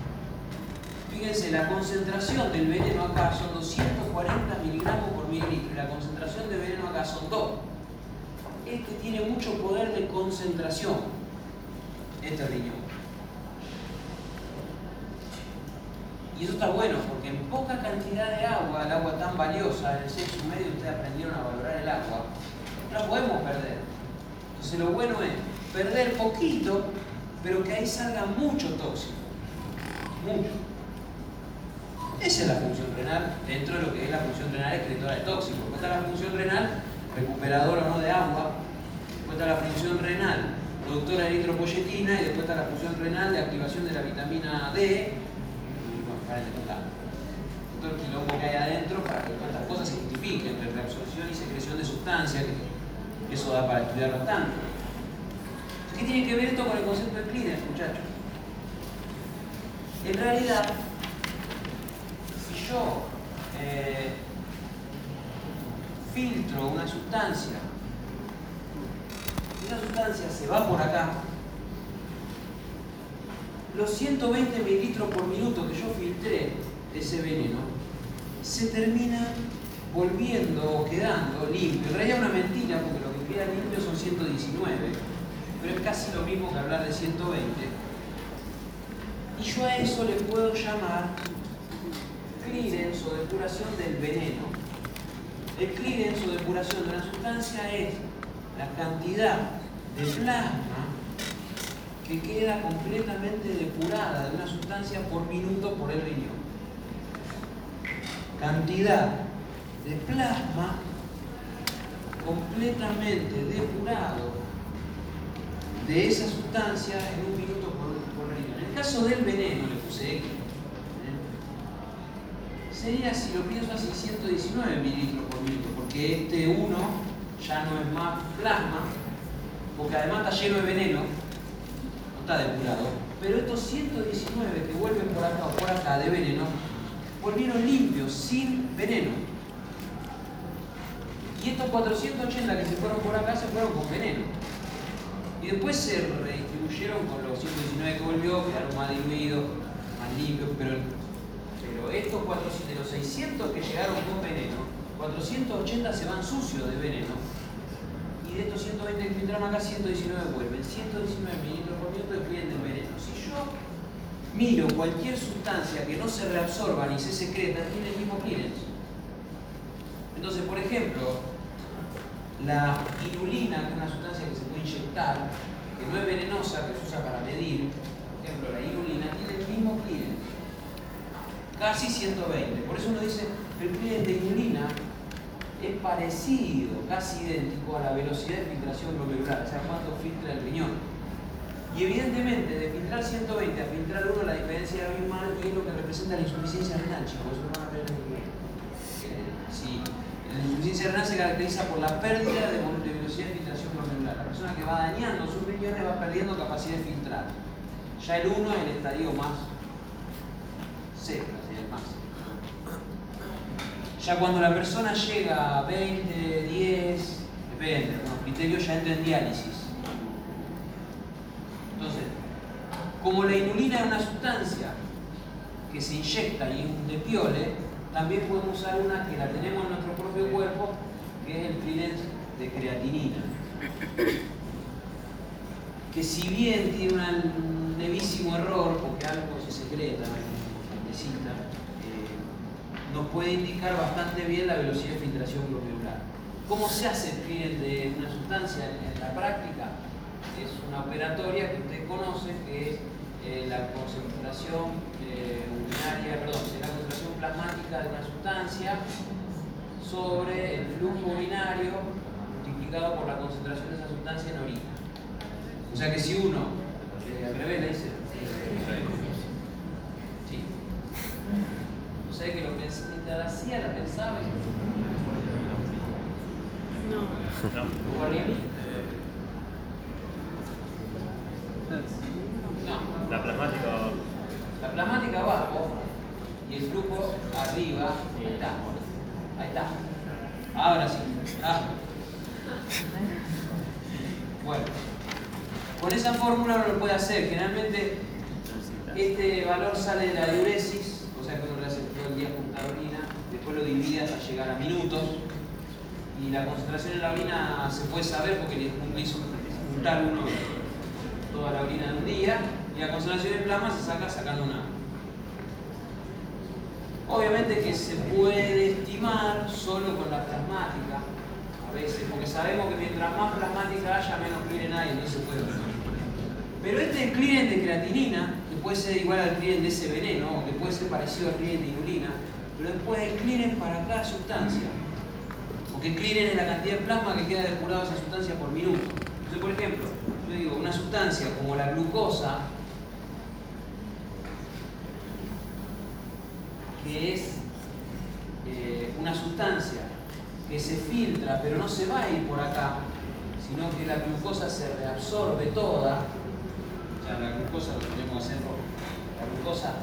Fíjense, la concentración del veneno acá son 240 miligramos por mililitro y la concentración de veneno acá son 2. Este tiene mucho poder de concentración, este riñón. Y eso está bueno, porque en poca cantidad de agua, el agua tan valiosa, en el sexo medio ustedes aprendieron a valorar el agua, la podemos perder. Entonces lo bueno es perder poquito, pero que ahí salga mucho tóxico. Mucho. Esa es la función renal dentro de lo que es la función renal excretora de tóxicos. Después está la función renal recuperadora o no de agua. Después está la función renal productora de eritropoyetina y después está la función renal de activación de la vitamina D. Y. Todo el quilombo que hay adentro para que todas estas cosas se justifiquen entre reabsorción y secreción de sustancias, que eso da para estudiar bastante. ¿Qué tiene que ver esto con el concepto de clearance, muchachos? En realidad, yo eh, filtro una sustancia, esa sustancia se va por acá, los 120 mililitros por minuto que yo filtré de ese veneno se termina volviendo o quedando limpio. En realidad es una mentira porque lo que queda limpio son 119, pero es casi lo mismo que hablar de 120. Y yo a eso le puedo llamar clearance o depuración del veneno. El clearance o depuración de una sustancia es la cantidad de plasma que queda completamente depurada de una sustancia por minuto por el riñón. Cantidad de plasma completamente depurado de esa sustancia en un minuto por, por riñón. En el caso del veneno, le puse X, sería, si lo pienso así, 119 mililitros por minuto, porque este 1 ya no es más plasma, porque además está lleno de veneno, no está depurado, pero estos 119 que vuelven por acá o por acá de veneno, volvieron limpios, sin veneno. Y estos 480 que se fueron por acá se fueron con veneno. Y después se redistribuyeron con los 119 que volvió, quedaron más diluidos, más limpios, pero, estos 400, de los 600 que llegaron con veneno, 480 se van sucios de veneno. Y de estos 120 que entraron acá, 119 vuelven. 119 mililitros por minuto describen del veneno. Si yo miro cualquier sustancia que no se reabsorba ni se secreta, tiene el mismo clearance. Entonces, por ejemplo, la inulina, que es una sustancia que se puede inyectar, que no es venenosa, que se usa para medir, por ejemplo, la inulina tiene el mismo clearance, casi 120. Por eso uno dice, el clearance de inulina es parecido, casi idéntico a la velocidad de filtración glomerular, o sea, cuánto filtra el riñón. Y evidentemente, de filtrar 120 a filtrar 1, la diferencia abismal es lo que representa la insuficiencia renal, chicos. Eso van a ver el Sí, la insuficiencia renal se caracteriza por la pérdida de, velocidad de filtración glomerular. La persona que va dañando sus riñones va perdiendo capacidad de filtrar. Ya el 1 es el estadio más seco, Ya cuando la persona llega a 20, 10, depende, algunos criterios ya entra en diálisis. Entonces, como la inulina es una sustancia que se inyecta y es un depiole, también podemos usar una que la tenemos en nuestro propio cuerpo, que es el trident de creatinina. Que si bien tiene un levísimo error, porque algo se secreta eh, nos puede indicar bastante bien la velocidad de filtración glomerular. ¿Cómo se hace el trident de una sustancia en la práctica? Es una operatoria que usted conoce que es eh, la concentración eh, urinaria, perdón, la concentración plasmática de una sustancia sobre el flujo urinario multiplicado por la concentración de esa sustancia en orina. O sea que si uno, eh, al revés le dice, sí. O sea que lo pensé, mientras hacía la pensaba y... No. ¿No? No. La plasmática La plasmática abajo y el flujo arriba. Ahí está. Ahí está. Ahora sí. Ah. Bueno. Con esa fórmula uno lo puede hacer. Generalmente este valor sale de la diuresis, o sea que uno le hace juntar orina, después lo divide hasta llegar a minutos. Y la concentración en la orina se puede saber porque le hizo juntar uno toda la orina de un día y la concentración en plasma se saca sacando una. Obviamente que se puede estimar solo con la plasmática, a veces, porque sabemos que mientras más plasmática haya, menos clearen hay, entonces se puede Pero este clearen de creatinina, que puede ser igual al clearen de ese veneno, o que puede ser parecido al clearen de inulina, pero después clearen para cada sustancia. Porque clearen es la cantidad de plasma que queda depurado esa sustancia por minuto. Entonces, por ejemplo, yo digo, una sustancia como la glucosa, que es eh, una sustancia que se filtra pero no se va a ir por acá, sino que la glucosa se reabsorbe toda, o sea, la glucosa lo tenemos hacer la glucosa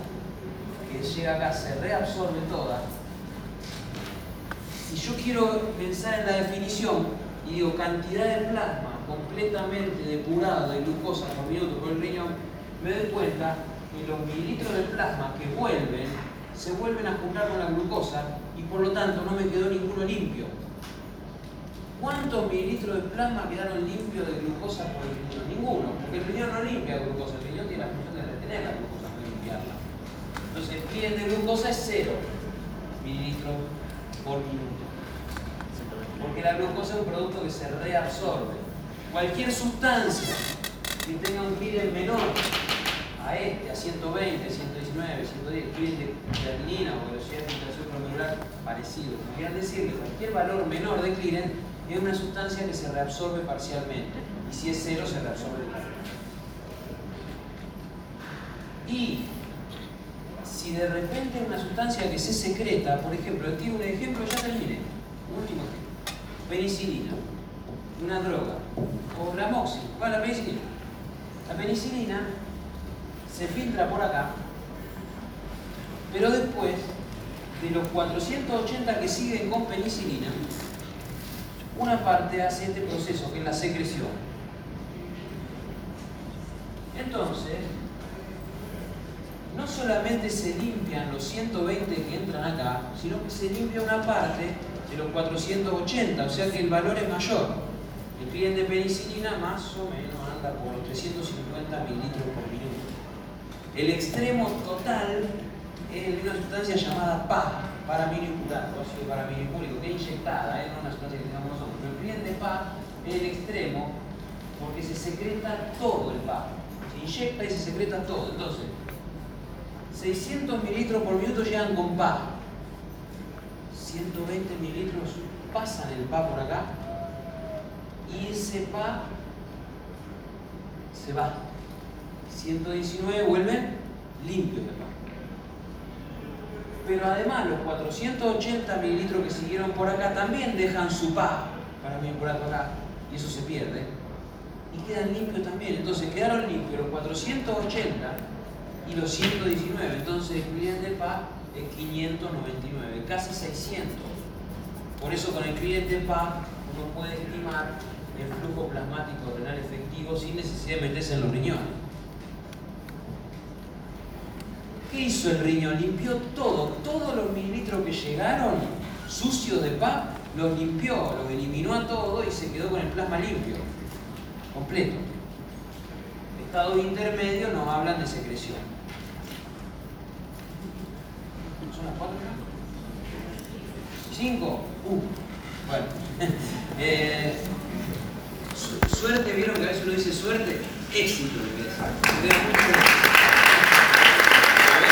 llega acá se reabsorbe toda. Si yo quiero pensar en la definición y digo cantidad de plasma completamente depurado de glucosa por minuto por el riñón, me doy cuenta que los mililitros de plasma que vuelven se vuelven a juntar con la glucosa y por lo tanto no me quedó ninguno limpio. ¿Cuántos mililitros de plasma quedaron limpios de glucosa por el riñón? Ninguno, porque el riñón no limpia glucosa, el riñón tiene la función de retener la glucosa. Entonces el cliente de glucosa es cero mililitros por minuto. Porque la glucosa es un producto que se reabsorbe. Cualquier sustancia que tenga un cliente menor a este, a 120, 119, 110, cliente de creatinina o velocidad de filtración glomerular parecido. Quieran decir que cualquier valor menor de Clearen es una sustancia que se reabsorbe parcialmente. Y si es cero, se reabsorbe Y si de repente una sustancia que se secreta, por ejemplo, aquí un ejemplo, ya terminé. Último ejemplo. Penicilina, una droga. O la moxi, ¿cuál es la penicilina? La penicilina se filtra por acá, pero después de los 480 que siguen con penicilina, una parte hace este proceso que es la secreción. Entonces, no solamente se limpian los 120 que entran acá, sino que se limpia una parte de los 480, o sea que el valor es mayor. El cliente de penicilina más o menos anda por los 350 mililitros por minuto. El extremo total es de una sustancia llamada PA, paraminicular, o paraminiculico, que es inyectada, ¿eh? no una sustancia que tengamos nosotros. Pero el cliente PA es el extremo porque se secreta todo el PA. Se inyecta y se secreta todo. Entonces, 600 mililitros por minuto llegan con PA. 120 mililitros pasan el PA por acá y ese PA se va. 119 vuelve limpio Pero además los 480 mililitros que siguieron por acá también dejan su PA para manipular por acá y eso se pierde. Y quedan limpios también. Entonces quedaron limpios los 480 y los 119. Entonces, excluyendo el PA es 599, casi 600. Por eso, con el cliente PA uno puede estimar el flujo plasmático renal efectivo sin necesidad de meterse en los riñones. ¿Qué hizo el riñón? Limpió todo, todos los mililitros que llegaron sucios de PA, los limpió, los eliminó a todos y se quedó con el plasma limpio, completo. Estados intermedios nos hablan de secreción. una cuatro. Cinco. Uh. Bueno. eh, su suerte, vieron que a veces uno dice suerte, éxito. Exacto.